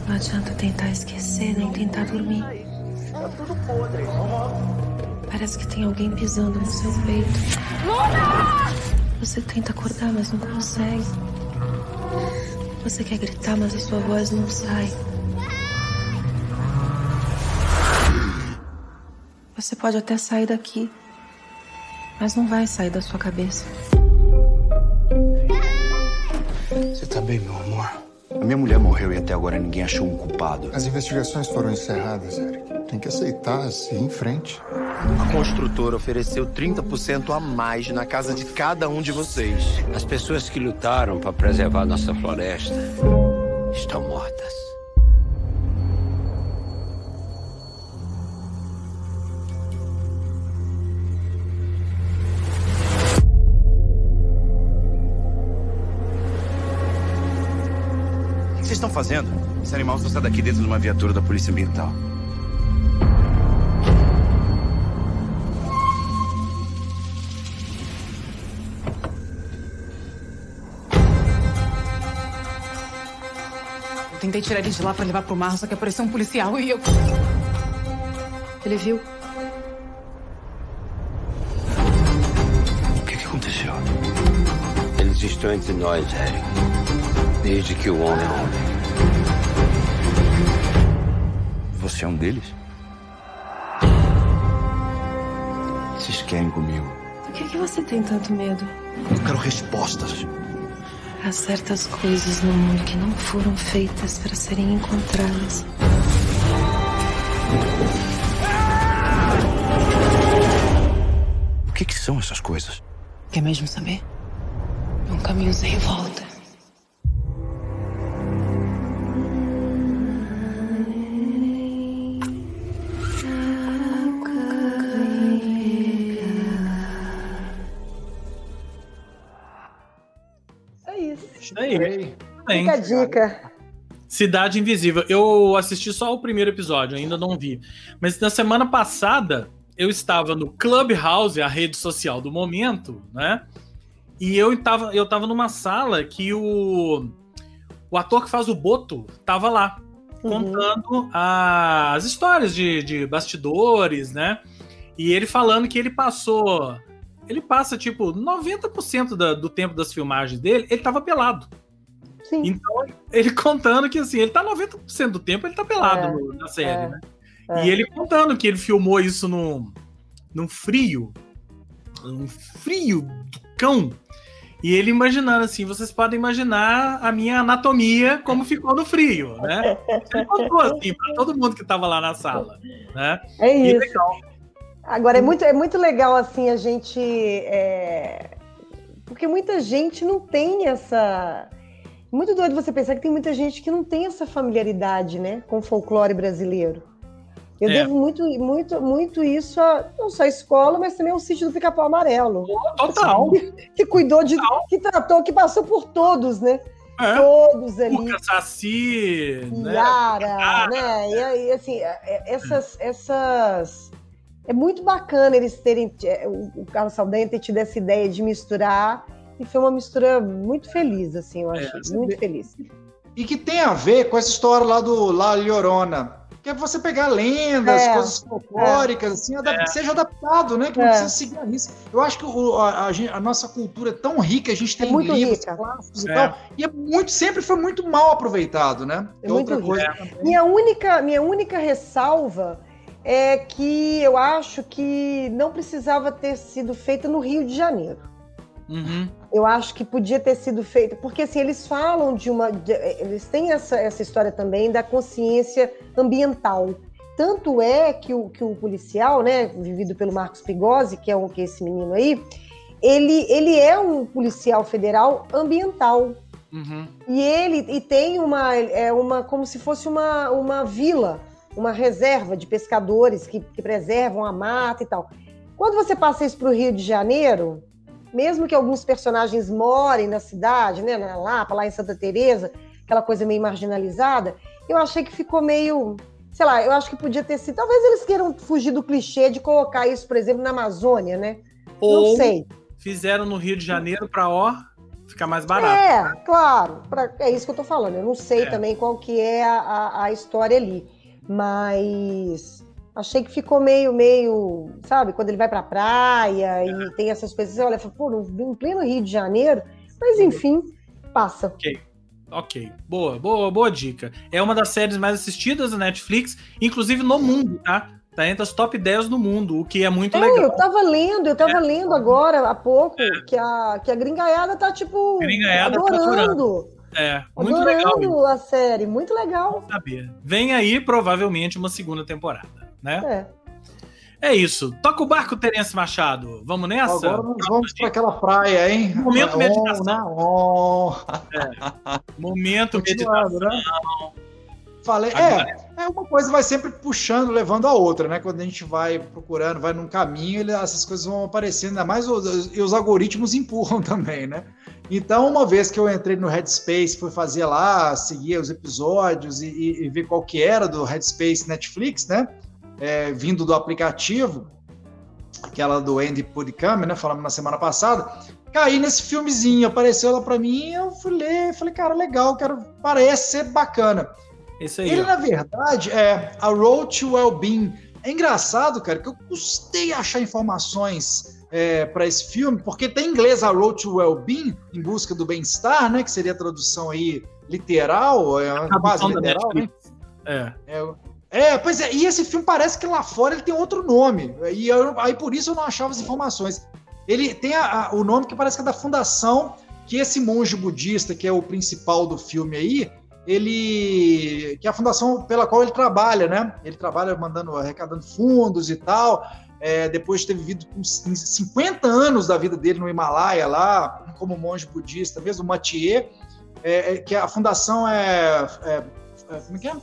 Não adianta tentar esquecer nem tentar dormir. Tá tudo podre. Parece que tem alguém pisando no seu peito. Luna! Você tenta acordar, mas não consegue. Você quer gritar, mas a sua voz não sai. Você pode até sair daqui, mas não vai sair da sua cabeça. Bem, meu amor? A minha mulher morreu e até agora ninguém achou um culpado. As investigações foram encerradas, Eric. Tem que aceitar, seguir em frente. A construtora ofereceu 30% a mais na casa de cada um de vocês. As pessoas que lutaram para preservar nossa floresta estão mortas. Estão fazendo? Esse animal só sai daqui dentro de uma viatura da Polícia Ambiental. Eu tentei tirar ele de lá para levar pro mar, só que apareceu um policial e eu. Ele viu. O que, que aconteceu? Eles estão entre nós, Eric. Desde que o homem é homem. Você é um deles? Vocês querem comigo? Do que, que você tem tanto medo? Eu quero respostas. Há certas coisas no mundo que não foram feitas para serem encontradas. O que, que são essas coisas? Quer mesmo saber? É um caminho sem volta. Fica a dica. Cidade Invisível. Eu assisti só o primeiro episódio, ainda não vi. Mas na semana passada, eu estava no Clubhouse, a rede social do momento, né? E eu estava eu tava numa sala que o, o ator que faz o Boto estava lá, uhum. contando a, as histórias de, de bastidores, né? E ele falando que ele passou ele passa, tipo, 90% da, do tempo das filmagens dele, ele tava pelado. Sim. Então, ele contando que, assim, ele tá 90% do tempo, ele tá pelado é, no, na série, é, né? É. E ele contando que ele filmou isso num, num frio, um frio do cão. E ele imaginando assim, vocês podem imaginar a minha anatomia como ficou no frio, né? Ele contou assim para todo mundo que estava lá na sala, né? É isso. E legal. Agora, é muito, é muito legal, assim, a gente. É... Porque muita gente não tem essa. Muito doido você pensar que tem muita gente que não tem essa familiaridade, né, com o folclore brasileiro. Eu é. devo muito, muito, muito isso a não só a escola, mas também ao sítio do Pica-Pau Amarelo. Total. Que, que cuidou de. Total. que tratou, que passou por todos, né? É. Todos ali. Cuca, Saci, Yara, né? né? E, e assim, é, essas, essas é muito bacana eles terem, é, o Carlos Saldanha ter tido essa ideia de misturar, e foi uma mistura muito feliz, assim, eu acho, é, muito feliz. E que tem a ver com essa história lá do La Llorona, que é você pegar lendas, é, coisas folclóricas, é, assim, adap é. seja adaptado, né? Que não é. precisa seguir a risca. Eu acho que o, a, a, a, nossa cultura é tão rica, a gente tem é livros rica. clássicos e é. tal, e é muito, sempre foi muito mal aproveitado, né? É outra coisa. Minha única, minha única ressalva é que eu acho que não precisava ter sido feita no Rio de Janeiro. Uhum. Eu acho que podia ter sido feito, porque assim, eles falam de uma. De, eles têm essa, essa história também da consciência ambiental. Tanto é que o, que o policial, né, vivido pelo Marcos Pigozzi, que é, um, que é esse menino aí, ele, ele é um policial federal ambiental. Uhum. E ele e tem uma, é uma como se fosse uma, uma vila, uma reserva de pescadores que, que preservam a mata e tal. Quando você passa isso para o Rio de Janeiro, mesmo que alguns personagens morem na cidade, né, na Lapa, lá em Santa Teresa, aquela coisa meio marginalizada, eu achei que ficou meio, sei lá, eu acho que podia ter sido, talvez eles queiram fugir do clichê de colocar isso, por exemplo, na Amazônia, né? Ou Não sei. Fizeram no Rio de Janeiro para ó ficar mais barato. É, claro, pra, é isso que eu tô falando. Eu não sei é. também qual que é a, a, a história ali, mas Achei que ficou meio, meio, sabe, quando ele vai pra praia e é. tem essas coisas, você olha, pô, em pleno Rio de Janeiro, mas enfim, passa. Ok. Ok, boa, boa, boa dica. É uma das séries mais assistidas da Netflix, inclusive no mundo, tá? Tá entre as top 10 do mundo, o que é muito é, legal. Eu tava lendo, eu tava é. lendo agora há pouco é. que, a, que a gringaiada tá, tipo, gringaiada tá adorando. Tá é, muito adorando legal. a série, muito legal. Saber. Vem aí, provavelmente, uma segunda temporada né? É. É isso. Toca o barco, Terence Machado. Vamos nessa? Agora nós vamos para aquela praia, hein? Momento meditação. Oh, é. Momento meditação. Né? Falei, é, é, uma coisa vai sempre puxando, levando a outra, né? Quando a gente vai procurando, vai num caminho, ele, essas coisas vão aparecendo, ainda mais os, e os algoritmos empurram também, né? Então, uma vez que eu entrei no Headspace, fui fazer lá, seguir os episódios e, e, e ver qual que era do Headspace Netflix, né? É, vindo do aplicativo, aquela do Andy Pudicam, né? Falamos na semana passada. Caí nesse filmezinho, apareceu lá para mim, eu fui ler, falei, cara, legal, quero, parece ser bacana. Isso aí. Ele, ó. na verdade, é a Road to Well-Being. É engraçado, cara, que eu custei achar informações é, para esse filme, porque tem em inglês a Road to Well-Being, em busca do bem-estar, né? Que seria a tradução aí literal, é, quase literal, né? É. é. É, pois é, e esse filme parece que lá fora ele tem outro nome. E eu, aí por isso eu não achava as informações. Ele tem a, a, o nome que parece que é da fundação que esse monge budista, que é o principal do filme aí, ele. que é a fundação pela qual ele trabalha, né? Ele trabalha mandando, arrecadando fundos e tal. É, depois de ter vivido 50 anos da vida dele no Himalaia, lá, como monge budista, mesmo Mathieu, é, é, que a fundação é, é, é como é que é?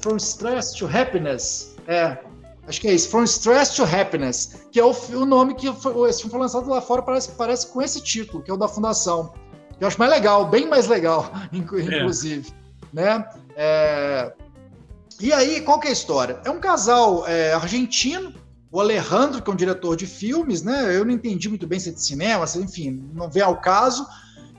From Stress to Happiness. É, acho que é isso. From Stress to Happiness, que é o, o nome que foi, esse filme foi lançado lá fora, parece, parece com esse título, que é o da Fundação. Eu acho mais legal, bem mais legal, inclusive. É. Né? É... E aí, qual que é a história? É um casal é, argentino, o Alejandro, que é um diretor de filmes, né? Eu não entendi muito bem se é de cinema, se, enfim, não vem ao caso.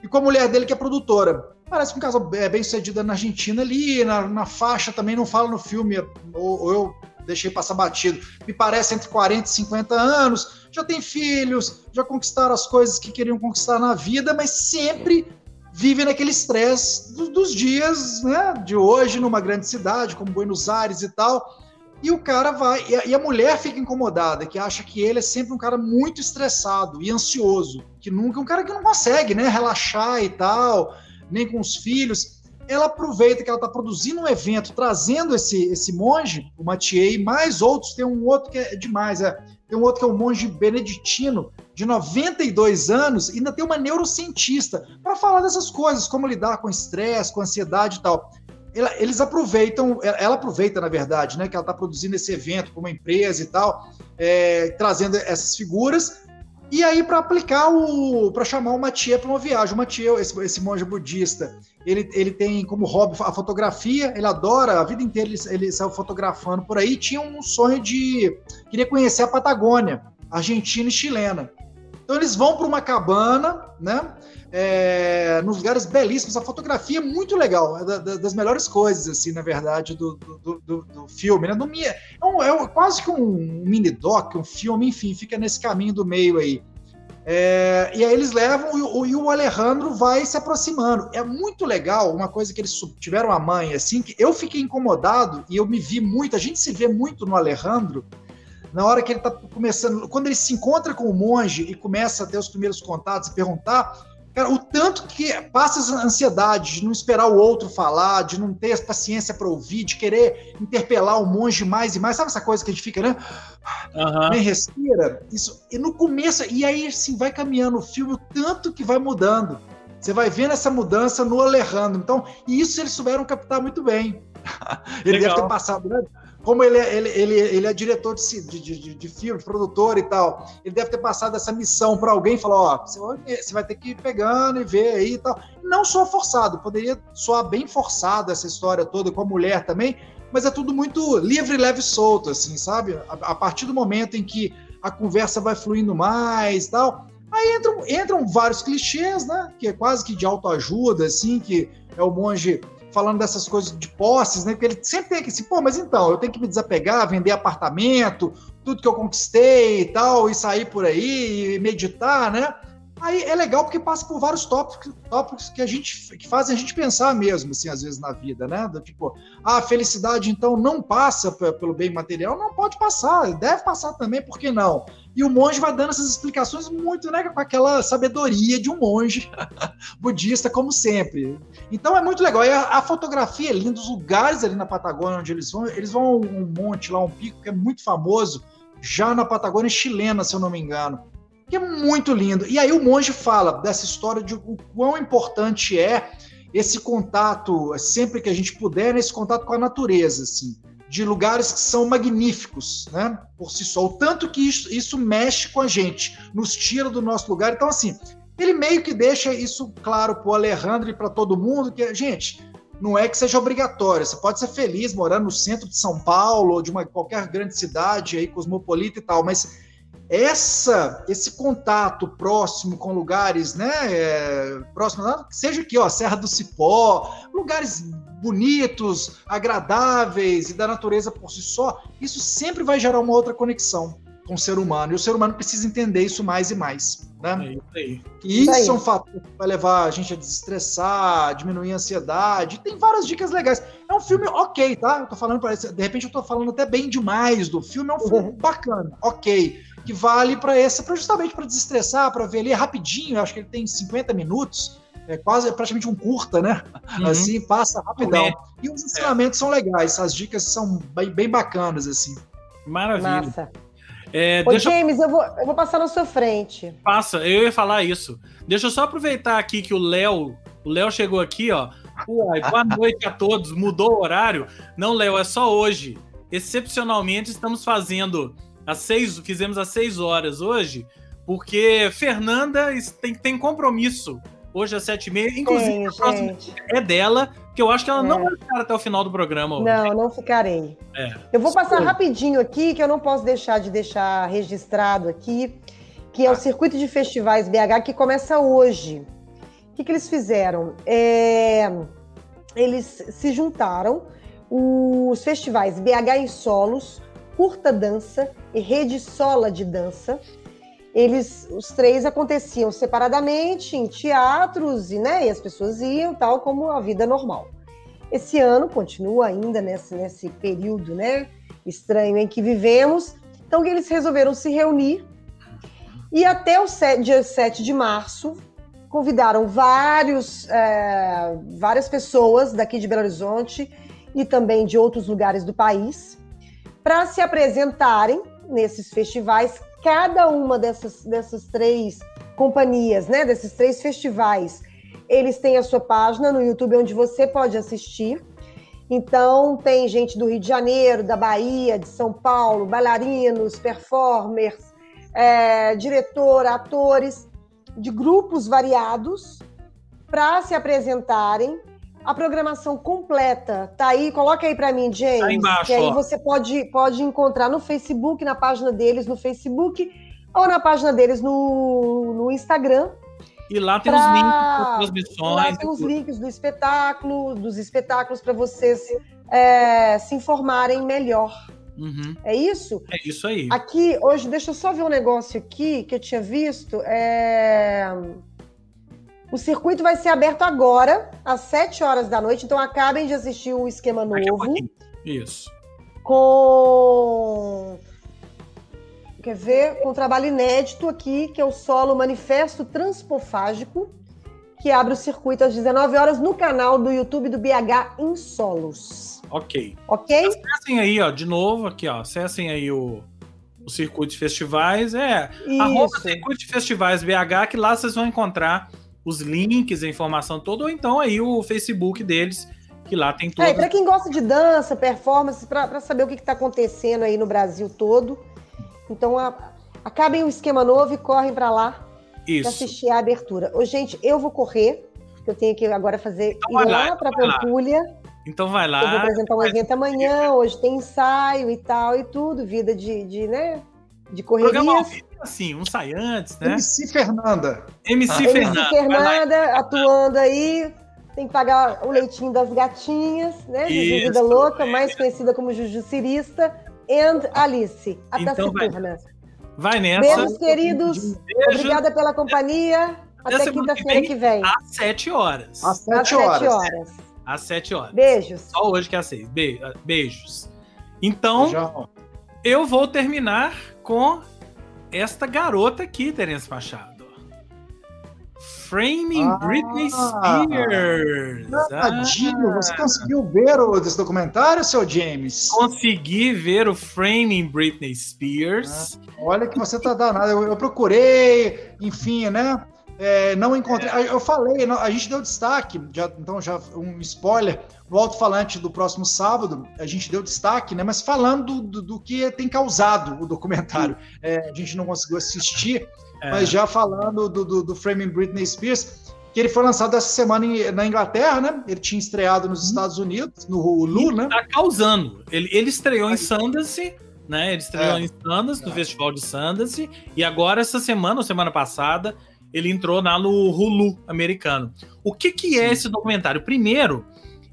E com a mulher dele, que é produtora. Parece um casal é, bem sucedido na Argentina ali, na, na, faixa também não fala no filme, ou, ou, eu deixei passar batido. Me parece entre 40 e 50 anos, já tem filhos, já conquistaram as coisas que queriam conquistar na vida, mas sempre vivem naquele estresse do, dos dias né, de hoje, numa grande cidade como Buenos Aires e tal. E o cara vai, e a, e a mulher fica incomodada, que acha que ele é sempre um cara muito estressado e ansioso, que nunca, um cara que não consegue, né, relaxar e tal nem com os filhos. Ela aproveita que ela está produzindo um evento, trazendo esse, esse monge, o Mathieu, mais outros. Tem um outro que é demais, é, tem um outro que é o monge beneditino, de 92 anos, e ainda tem uma neurocientista para falar dessas coisas, como lidar com estresse, com ansiedade e tal. eles aproveitam, ela aproveita, na verdade, né, que ela está produzindo esse evento para uma empresa e tal, é, trazendo essas figuras, e aí, para aplicar o. para chamar o Mathieu para uma viagem. O Mathieu, esse, esse monge budista, ele, ele tem como hobby a fotografia, ele adora, a vida inteira ele, ele saiu fotografando por aí. Tinha um sonho de. queria conhecer a Patagônia, Argentina e chilena. Então eles vão para uma cabana, né? É, nos lugares belíssimos. A fotografia é muito legal, é da, da, das melhores coisas, assim, na verdade, do, do, do, do filme. Né? No, é, um, é quase que um mini doc, um filme, enfim, fica nesse caminho do meio aí. É, e aí eles levam e o, e o, Alejandro vai se aproximando. É muito legal, uma coisa que eles tiveram a mãe, assim, que eu fiquei incomodado e eu me vi muito, a gente se vê muito no Alejandro, na hora que ele está começando, quando ele se encontra com o monge e começa a ter os primeiros contatos e perguntar, cara, o tanto que passa essa ansiedade de não esperar o outro falar, de não ter paciência para ouvir, de querer interpelar o monge mais e mais, sabe essa coisa que a gente fica, né? Uhum. Nem respira. Isso, e no começo, e aí assim, vai caminhando o filme, o tanto que vai mudando. Você vai vendo essa mudança no Alejandro. Então, e isso eles souberam captar muito bem. ele Legal. deve ter passado, né? Como ele é, ele, ele, ele é diretor de, de, de, de filme, produtor e tal, ele deve ter passado essa missão para alguém e falou: Ó, você vai ter que ir pegando e ver aí e tal. Não só forçado, poderia soar bem forçado essa história toda com a mulher também, mas é tudo muito livre, leve e solto, assim, sabe? A, a partir do momento em que a conversa vai fluindo mais e tal. Aí entram, entram vários clichês, né? Que é quase que de autoajuda, assim, que é o monge falando dessas coisas de posses, né? Porque ele sempre tem que assim, pô, mas então, eu tenho que me desapegar, vender apartamento, tudo que eu conquistei e tal, e sair por aí, e meditar, né? Aí é legal porque passa por vários tópicos, tópicos que a gente que fazem a gente pensar mesmo, assim, às vezes na vida, né? Tipo, ah, a felicidade então não passa pelo bem material, não pode passar, deve passar também, por que não? E o monge vai dando essas explicações muito, né, com aquela sabedoria de um monge budista, como sempre. Então é muito legal. E a, a, fotografia é linda, os lugares ali na Patagônia onde eles vão, eles vão a um monte lá, um pico que é muito famoso, já na Patagônia chilena, se eu não me engano que é muito lindo. E aí o monge fala dessa história de o quão importante é esse contato, sempre que a gente puder, esse contato com a natureza, assim, de lugares que são magníficos, né, por si só. O tanto que isso, isso mexe com a gente, nos tira do nosso lugar. Então, assim, ele meio que deixa isso claro para o Alejandro e para todo mundo, que, gente, não é que seja obrigatório. Você pode ser feliz morando no centro de São Paulo ou de uma qualquer grande cidade aí cosmopolita e tal, mas essa esse contato próximo com lugares, né, é, seja aqui, ó, Serra do Cipó, lugares bonitos, agradáveis e da natureza por si só, isso sempre vai gerar uma outra conexão com o ser humano. E o ser humano precisa entender isso mais e mais. Né? É isso aí. E isso, isso é um fator que vai levar a gente a desestressar, diminuir a ansiedade. Tem várias dicas legais. É um filme ok, tá? Eu tô falando, de repente eu tô falando até bem demais do filme. É um filme uhum. bacana, ok que vale para essa, pra justamente para desestressar, para ver ali rapidinho, acho que ele tem 50 minutos, é quase é praticamente um curta, né? Uhum. Assim, passa rapidão. É. E os ensinamentos é. são legais, as dicas são bem, bem bacanas, assim. Maravilha. Massa. É, Ô, deixa... James, eu vou, eu vou passar na sua frente. Passa, eu ia falar isso. Deixa eu só aproveitar aqui que o Léo, o Léo chegou aqui, ó. Uai, boa noite a todos. Mudou o horário? Não, Léo, é só hoje. Excepcionalmente estamos fazendo às seis, fizemos às seis horas hoje, porque Fernanda tem, tem compromisso hoje às sete e meia. Inclusive, a próxima é dela, que eu acho que ela é. não vai ficar até o final do programa hoje. Não, não ficarei. É. Eu vou passar rapidinho aqui, que eu não posso deixar de deixar registrado aqui, que é o ah. Circuito de Festivais BH, que começa hoje. O que, que eles fizeram? É... Eles se juntaram, os festivais BH em Solos, Curta Dança e Rede Sola de Dança. Eles, os três aconteciam separadamente em teatros e, né, e as pessoas iam tal como a vida normal. Esse ano continua ainda nesse, nesse período, né, estranho em que vivemos. Então eles resolveram se reunir e até o dia 7 de março convidaram vários, é, várias pessoas daqui de Belo Horizonte e também de outros lugares do país para se apresentarem nesses festivais. Cada uma dessas, dessas três companhias, né, desses três festivais, eles têm a sua página no YouTube onde você pode assistir. Então, tem gente do Rio de Janeiro, da Bahia, de São Paulo, bailarinos, performers, é, diretor, atores, de grupos variados, para se apresentarem a programação completa tá aí, coloca aí para mim, James. Tá embaixo, que aí ó. você pode, pode encontrar no Facebook, na página deles no Facebook, ou na página deles no, no Instagram. E lá tem pra... os links das transmissões. Lá tem os links do espetáculo, dos espetáculos para vocês é, se informarem melhor. Uhum. É isso? É isso aí. Aqui, hoje, deixa eu só ver um negócio aqui que eu tinha visto. É... O circuito vai ser aberto agora, às 7 horas da noite, então acabem de assistir o esquema novo. Isso. Com. Quer ver? Com um trabalho inédito aqui, que é o solo Manifesto Transpofágico, que abre o circuito às 19 horas no canal do YouTube do BH em Solos. Ok. Ok? Acessem aí, ó, de novo, aqui, ó. Acessem aí o, o Circuito de Festivais. É, Isso. arroba Circuito de Festivais BH, que lá vocês vão encontrar os links, a informação toda, ou então aí o Facebook deles, que lá tem tudo. É, para quem gosta de dança, performance, para saber o que está acontecendo aí no Brasil todo. Então, a, acabem o esquema novo e correm para lá para assistir a abertura. Ô, gente, eu vou correr, eu tenho que agora fazer então ir lá, para Pampulha. Então vai lá. Eu vou apresentar um evento amanhã, hoje tem ensaio e tal e tudo, vida de, de né, de correria assim, um sai antes, né? MC Fernanda. MC ah. Fernanda. MC Fernanda atuando aí. Tem que pagar o leitinho das gatinhas, né? Juju Vida Louca, é. mais conhecida como Juju Cirista. And Alice, a então Taciturna. Vai, vai nessa. Beijos, queridos. Beijo. Obrigada pela companhia. Até quinta-feira que vem. Às 7 horas. Às 7 horas. horas. Às 7 horas. Beijos. Só hoje que é às 6. Beijos. Então, Beijão. eu vou terminar com esta garota aqui, Terence Machado. Framing ah, Britney Spears. Tadinho, ah. você conseguiu ver o, esse documentário, seu James? Consegui ver o Framing Britney Spears. Ah, olha que você tá danado. Eu, eu procurei, enfim, né? É, não encontrei. É. Eu falei, a gente deu destaque, já, então já um spoiler no alto-falante do próximo sábado, a gente deu destaque, né? Mas falando do, do que tem causado o documentário. É, a gente não conseguiu assistir, é. mas já falando do, do, do Framing Britney Spears, que ele foi lançado essa semana em, na Inglaterra, né? Ele tinha estreado nos Estados Unidos, no Hulu, né? Tá causando. Ele, ele estreou em Sundance, né? Ele estreou é. em Sundance, no é. Festival de Sundance, e agora, essa semana, ou semana passada, ele entrou lá no Hulu americano. O que, que é esse documentário? Primeiro,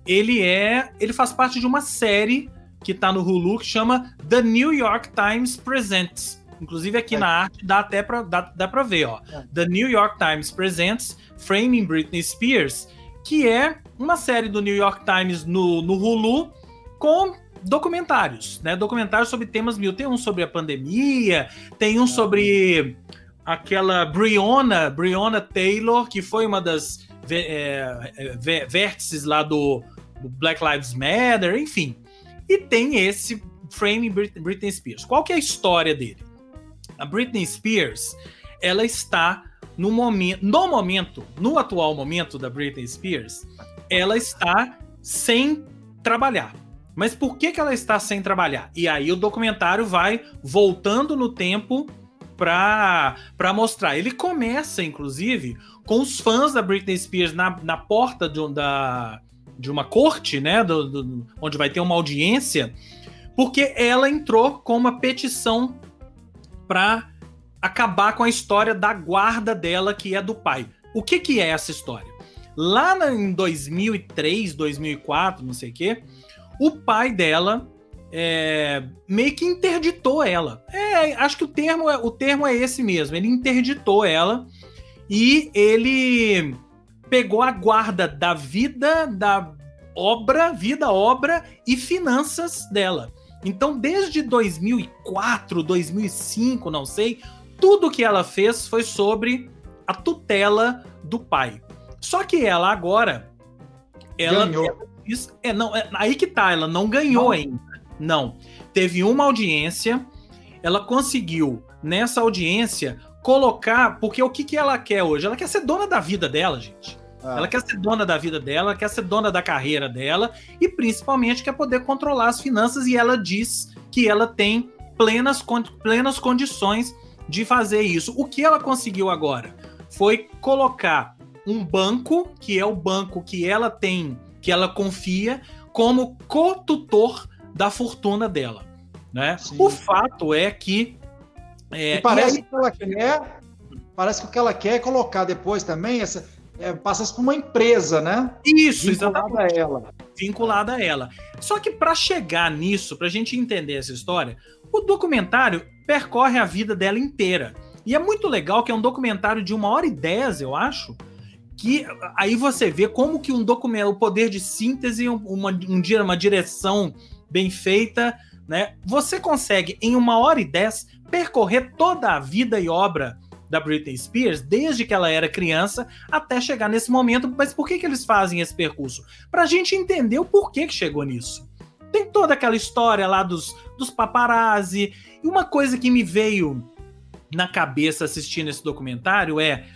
ele é. Ele faz parte de uma série que tá no Hulu que chama The New York Times Presents. Inclusive aqui é. na arte dá até pra, dá, dá pra ver, ó. É. The New York Times Presents Framing Britney Spears, que é uma série do New York Times no, no Hulu com documentários, né? Documentários sobre temas mil. Tem um sobre a pandemia, tem um é. sobre aquela Breonna, Breonna Taylor, que foi uma das é, é, vértices lá do, Black Lives Matter, enfim. E tem esse frame Britney Spears. Qual que é a história dele? A Britney Spears, ela está no momento, no momento, no atual momento da Britney Spears, ela está sem trabalhar. Mas por que, que ela está sem trabalhar? E aí o documentário vai voltando no tempo para mostrar. Ele começa, inclusive, com os fãs da Britney Spears na, na porta de, da, de uma corte, né? Do, do, onde vai ter uma audiência, porque ela entrou com uma petição para acabar com a história da guarda dela, que é do pai. O que, que é essa história? Lá em 2003, 2004, não sei o quê, o pai dela é, meio que interditou ela. É, acho que o termo, é, o termo é esse mesmo. Ele interditou ela e ele pegou a guarda da vida, da obra, vida, obra e finanças dela. Então, desde 2004, 2005, não sei, tudo que ela fez foi sobre a tutela do pai. Só que ela agora, ela, ganhou. Ela, é, não, é, aí que tá, ela não ganhou não. ainda. Não. Teve uma audiência, ela conseguiu, nessa audiência, colocar. Porque o que, que ela quer hoje? Ela quer ser dona da vida dela, gente. Ah. Ela quer ser dona da vida dela, quer ser dona da carreira dela e principalmente quer poder controlar as finanças. E ela diz que ela tem plenas, plenas condições de fazer isso. O que ela conseguiu agora foi colocar um banco, que é o banco que ela tem, que ela confia, como co-tutor da fortuna dela. Né? O fato é que É, e parece e aí... que ela quer, parece que o que ela quer é colocar depois também essa é, passa por uma empresa, né? Isso, vinculada exatamente. a ela. Vinculada a ela. Só que para chegar nisso, para a gente entender essa história, o documentário percorre a vida dela inteira. E é muito legal que é um documentário de uma hora e dez, eu acho, que aí você vê como que um documento, o poder de síntese, uma, um dia uma direção bem feita, né? Você consegue em uma hora e dez percorrer toda a vida e obra da Britney Spears desde que ela era criança até chegar nesse momento. Mas por que, que eles fazem esse percurso? Para a gente entender o porquê que chegou nisso. Tem toda aquela história lá dos, dos paparazzi. E uma coisa que me veio na cabeça assistindo esse documentário é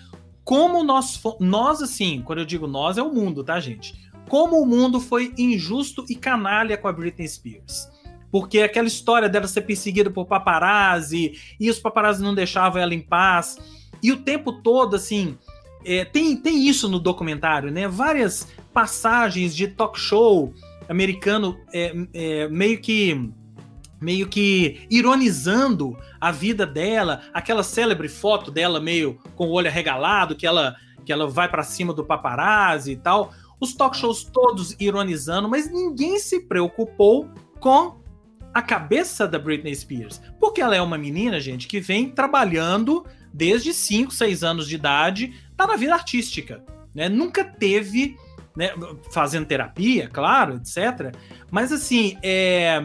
como nós, nós assim, quando eu digo nós, é o mundo, tá, gente? Como o mundo foi injusto e canalha com a Britney Spears porque aquela história dela ser perseguida por paparazzi e os paparazzi não deixavam ela em paz e o tempo todo assim é, tem, tem isso no documentário, né? Várias passagens de talk show americano é, é, meio que meio que ironizando a vida dela, aquela célebre foto dela meio com o olho arregalado, que ela que ela vai para cima do paparazzi e tal. Os talk shows todos ironizando, mas ninguém se preocupou com a cabeça da Britney Spears. Porque ela é uma menina, gente, que vem trabalhando desde 5, 6 anos de idade, tá na vida artística. Né? Nunca teve, né, fazendo terapia, claro, etc. Mas assim, é,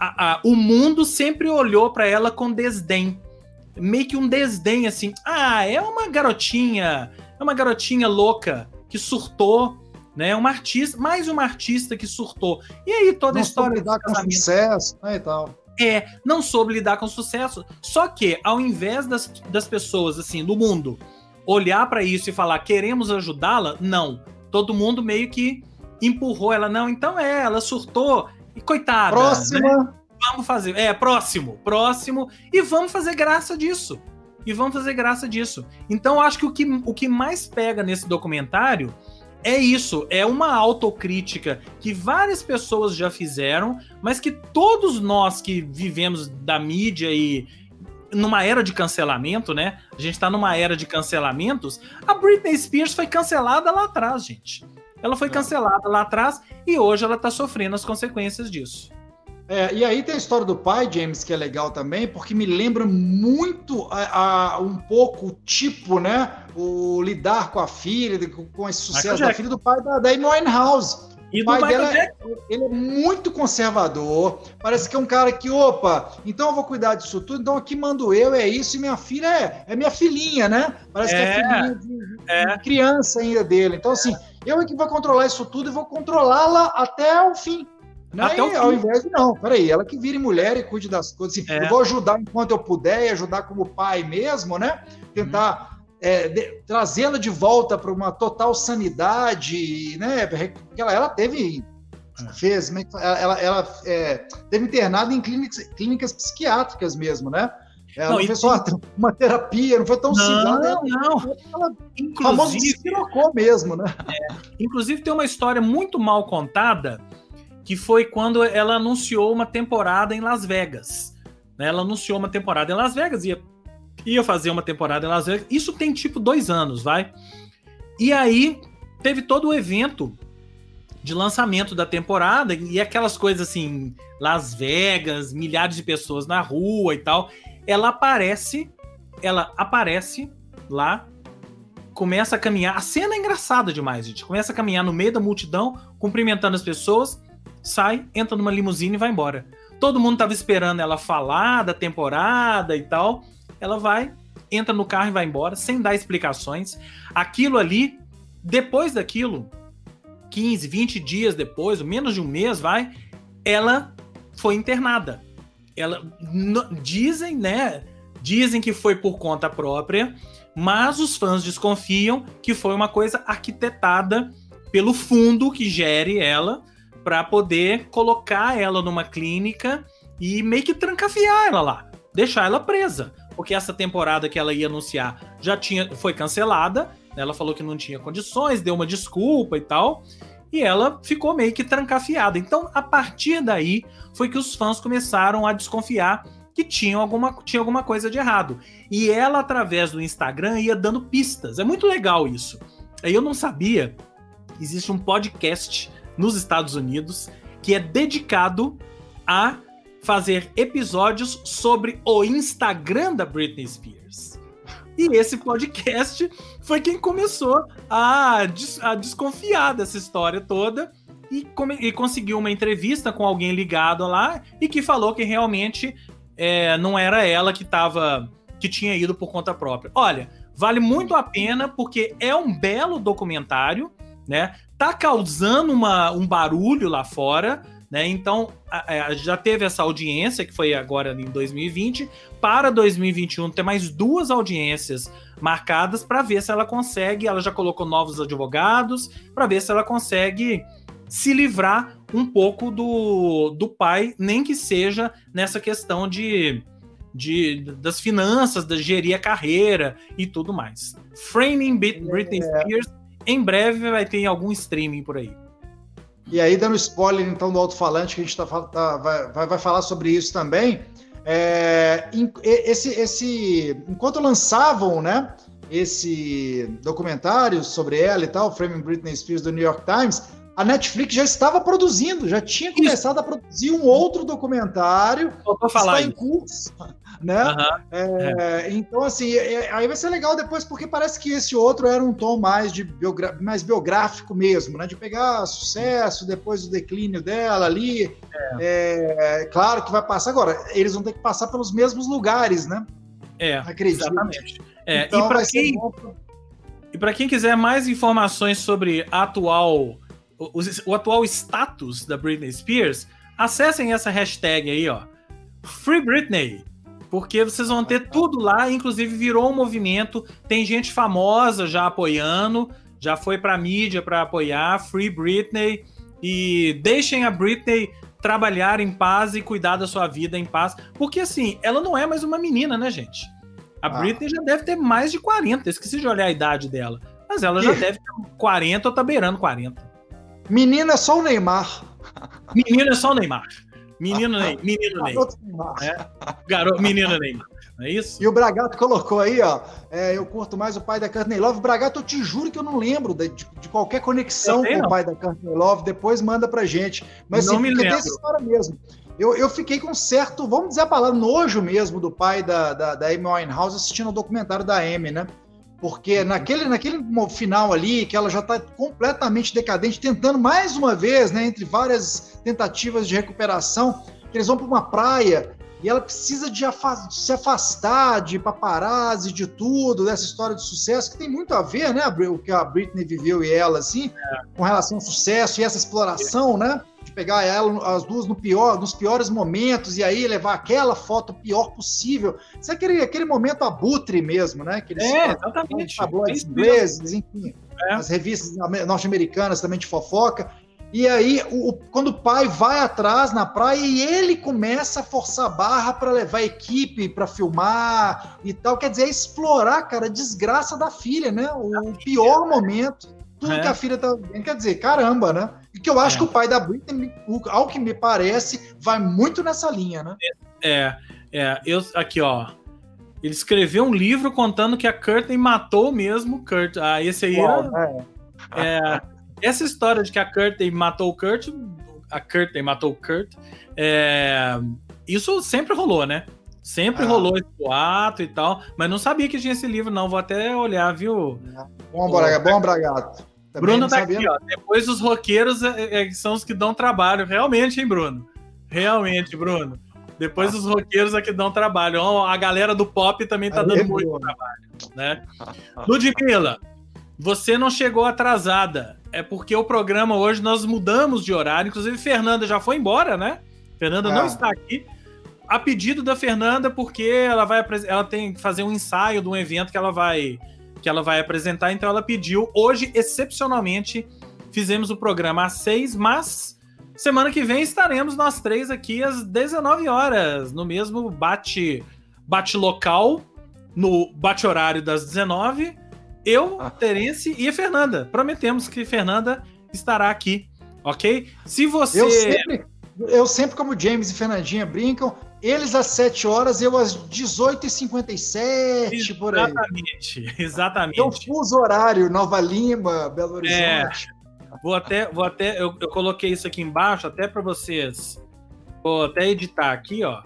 a, a, o mundo sempre olhou para ela com desdém. Meio que um desdém assim. Ah, é uma garotinha, é uma garotinha louca que surtou né? Uma artista, mais uma artista que surtou. E aí toda não a história soube lidar com sucesso, né, e tal. É, não soube lidar com sucesso. Só que ao invés das, das pessoas assim do mundo olhar para isso e falar queremos ajudá-la, não. Todo mundo meio que empurrou ela, não. Então é, ela surtou e coitada. Próxima. Né? Vamos fazer, é próximo, próximo e vamos fazer graça disso. E vamos fazer graça disso. Então, acho que o que, o que mais pega nesse documentário é isso, é uma autocrítica que várias pessoas já fizeram, mas que todos nós que vivemos da mídia e numa era de cancelamento, né? A gente tá numa era de cancelamentos. A Britney Spears foi cancelada lá atrás, gente. Ela foi cancelada lá atrás e hoje ela tá sofrendo as consequências disso. É, e aí tem a história do pai, James, que é legal também, porque me lembra muito a, a um pouco o tipo, né? O lidar com a filha, com esse sucesso da filha do pai da, da Winehouse. E o pai dela, é, ele é muito conservador. Parece que é um cara que, opa, então eu vou cuidar disso tudo, então aqui mando eu, é isso, e minha filha é, é minha filhinha, né? Parece é, que é filhinha de, é. de criança ainda dele. Então, assim, eu é que vou controlar isso tudo e vou controlá-la até o fim. Não, Até o ao invés de não, peraí, ela que vire mulher e cuide das coisas. Assim, é. Eu vou ajudar enquanto eu puder e ajudar como pai mesmo, né? Tentar hum. é, trazê-la de volta para uma total sanidade, né? Porque ela, ela teve. É. Fez, é ela, ela é, teve internada em clínicas, clínicas psiquiátricas mesmo, né? Ela não, não fez só uma terapia, não foi tão simples. Não, ela, não. Ela, inclusive, mesmo, né? É, inclusive tem uma história muito mal contada que foi quando ela anunciou uma temporada em Las Vegas. Né? Ela anunciou uma temporada em Las Vegas, ia, ia fazer uma temporada em Las Vegas. Isso tem tipo dois anos, vai. E aí teve todo o evento de lançamento da temporada e aquelas coisas assim, Las Vegas, milhares de pessoas na rua e tal. Ela aparece, ela aparece lá, começa a caminhar. A cena é engraçada demais, gente. Começa a caminhar no meio da multidão, cumprimentando as pessoas sai, entra numa limusine e vai embora. Todo mundo tava esperando ela falar da temporada e tal. Ela vai, entra no carro e vai embora, sem dar explicações. Aquilo ali, depois daquilo, 15, 20 dias depois, menos de um mês, vai, ela foi internada. Ela dizem, né? Dizem que foi por conta própria, mas os fãs desconfiam que foi uma coisa arquitetada pelo fundo que gere ela, para poder colocar ela numa clínica e meio que trancafiar ela lá, deixar ela presa, porque essa temporada que ela ia anunciar já tinha foi cancelada, né? ela falou que não tinha condições, deu uma desculpa e tal, e ela ficou meio que trancafiada. Então, a partir daí foi que os fãs começaram a desconfiar que tinha alguma, tinha alguma coisa de errado. E ela, através do Instagram, ia dando pistas. É muito legal isso. Aí eu não sabia. Existe um podcast nos Estados Unidos que é dedicado a fazer episódios sobre o Instagram da Britney Spears. E esse podcast foi quem começou a, des a desconfiar dessa história toda e, e, conseguiu uma entrevista com alguém ligado lá e que falou que realmente é, não era ela que tava. que tinha ido por conta própria. Olha, vale muito a pena, porque é um belo documentário, né? Tá causando uma, um barulho lá fora. Né? Então, a, a, já teve essa audiência, que foi agora em 2020. Para 2021, tem mais duas audiências marcadas para ver se ela consegue. Ela já colocou novos advogados, para ver se ela consegue se livrar um pouco do, do pai, nem que seja nessa questão de, de das finanças, de gerir a carreira e tudo mais. Framing Britney é. Spears em breve vai ter algum streaming por aí. E aí, dando spoiler então do alto-falante, que a gente tá, tá vai, vai, falar sobre isso também. É, esse, esse, enquanto lançavam, né, esse documentário sobre ela e tal, Framing Britney Spears do New York Times, a Netflix já estava produzindo, já tinha começado Isso. a produzir um outro documentário. Vou falar está em curso, né? Uhum. É, é. Então, assim, é, aí vai ser legal depois, porque parece que esse outro era um tom mais, de biogra mais biográfico mesmo, né? De pegar sucesso, depois o declínio dela ali. É. é. claro que vai passar agora. Eles vão ter que passar pelos mesmos lugares, né? É, Acredito. exatamente. É, então, e para quem... E para quem quiser mais informações sobre atual o, o, atual status da Britney Spears, acessem essa hashtag aí, ó. Free Britney. Porque vocês vão ter tudo lá, inclusive virou um movimento, tem gente famosa já apoiando, já foi pra mídia para apoiar Free Britney e deixem a Britney trabalhar em paz e cuidar da sua vida em paz, porque assim, ela não é mais uma menina, né, gente? A ah. Britney já deve ter mais de 40, esqueci de olhar a idade dela, mas ela já deve ter 40 ou tá beirando 40. Menino é só o Neymar. Menino é só o Neymar. Menino Ney, menino Ney. É? Garoto, menino Neymar. É isso? E o Bragato colocou aí, ó. É, eu curto mais o pai da Courtney Love. Bragato, eu te juro que eu não lembro de, de qualquer conexão com o pai da Courtney Love. Depois manda pra gente. Mas não sim, me lembro. dessa história mesmo. Eu, eu fiquei com certo, vamos dizer a palavra, nojo mesmo do pai da, da, da Amy Winehouse assistindo o documentário da Amy, né? Porque naquele, naquele final ali, que ela já está completamente decadente, tentando mais uma vez, né, entre várias tentativas de recuperação, eles vão para uma praia e ela precisa de se afastar de paparazzi, de tudo, dessa história de sucesso, que tem muito a ver, né, o que a Britney viveu e ela, assim, é. com relação ao sucesso e essa exploração, né? De pegar ela, as duas no pior, nos piores momentos e aí levar aquela foto pior possível. Isso é aquele, aquele momento abutre mesmo, né? Aqueles é, exatamente. Tabloides é ingleses, enfim, é. as revistas norte-americanas também de fofoca. E aí, o, quando o pai vai atrás na praia e ele começa a forçar a barra para levar a equipe para filmar e tal, quer dizer, é explorar, cara, a desgraça da filha, né? O, pior momento, tudo é. que a filha tá vendo, quer dizer, caramba, né? E que eu acho é. que o pai da Britney, ao que me parece, vai muito nessa linha, né? É, é. Eu, aqui, ó. Ele escreveu um livro contando que a Courtney matou mesmo Kurt. Ah, esse aí Uau, é, é, Essa história de que a Courtney matou o Kurt, a Courtney matou o Kurt, é, isso sempre rolou, né? Sempre ah. rolou esse boato e tal, mas não sabia que tinha esse livro, não. Vou até olhar, viu? Bom, Braga, bom Bragato. Bruno tá aqui, ó. Depois os roqueiros é, é, são os que dão trabalho. Realmente, hein, Bruno? Realmente, Bruno. Depois os roqueiros é que dão trabalho. A galera do pop também tá dando muito trabalho, né? Ludmilla, você não chegou atrasada. É porque o programa hoje nós mudamos de horário. Inclusive, Fernanda já foi embora, né? Fernanda não é. está aqui. A pedido da Fernanda, porque ela vai ela tem que fazer um ensaio de um evento que ela vai que ela vai apresentar, então ela pediu. Hoje, excepcionalmente, fizemos o programa às seis, mas semana que vem estaremos nós três aqui às 19 horas, no mesmo bate, bate local, no bate horário das 19. Eu, ah. Terence e a Fernanda. Prometemos que Fernanda estará aqui, ok? Se você. Eu sempre, eu sempre como James e Fernandinha brincam, Eles às 7 horas, eu às 18h57, por aí. Exatamente, exatamente. Então, fuso horário, Nova Lima, Belo É. Horizonte. Vou até, vou até, eu, eu coloquei isso aqui embaixo até para vocês. Vou até editar aqui, ó.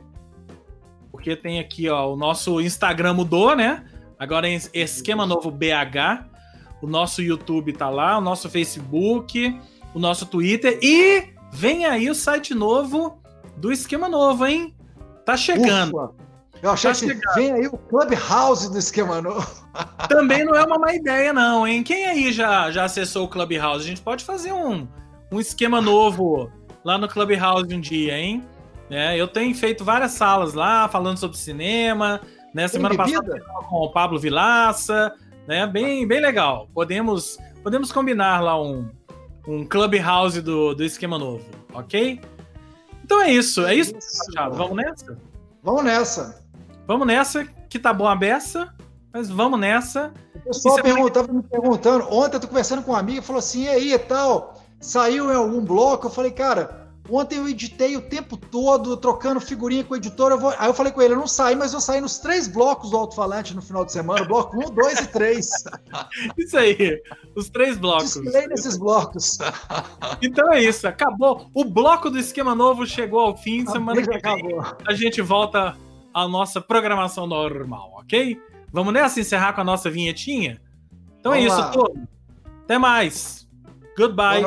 Porque tem aqui, ó, o nosso Instagram mudou, né? Agora é Esquema Novo BH. O nosso YouTube tá lá, o nosso Facebook, o nosso Twitter e vem aí o site novo do Esquema Novo, hein? Tá chegando. Ufa. Eu achei Tá que chegando. vem aí o Clubhouse do esquema novo. Também não é uma má ideia, não, hein? Quem aí já, já acessou o Clubhouse? A gente pode fazer um, um esquema novo lá no Clubhouse um dia, hein? É, eu tenho feito várias salas lá, falando sobre cinema. Né? Semana passada com o Pablo Vilaça, né? Bem, bem legal. Podemos, podemos combinar lá um, um Clubhouse do, do esquema novo, ok? Então é isso, é isso, Machado. Vamos nessa? Vamos nessa. Vamos nessa, que tá bom a beça, mas vamos nessa. O pessoal E semana perguntava, me perguntando. Ontem eu tô conversando com uma amiga, falou assim: e aí e tal? Saiu em algum bloco? Eu falei, cara, ontem eu editei o tempo todo, trocando figurinha com o editor. Eu vou... Aí eu falei com ele: eu não saí, mas eu saí nos três blocos do alto-falante no final de semana: bloco 1, 2 e 3. Isso aí, os três blocos. Display nesses blocos. Então é isso, acabou. O bloco do esquema novo chegou ao fim. Semana que vem a gente volta à nossa programação normal, ok? Vamos nessa encerrar com a nossa vinhetinha? Então é Vamos isso, lá. tudo. Até mais. Goodbye.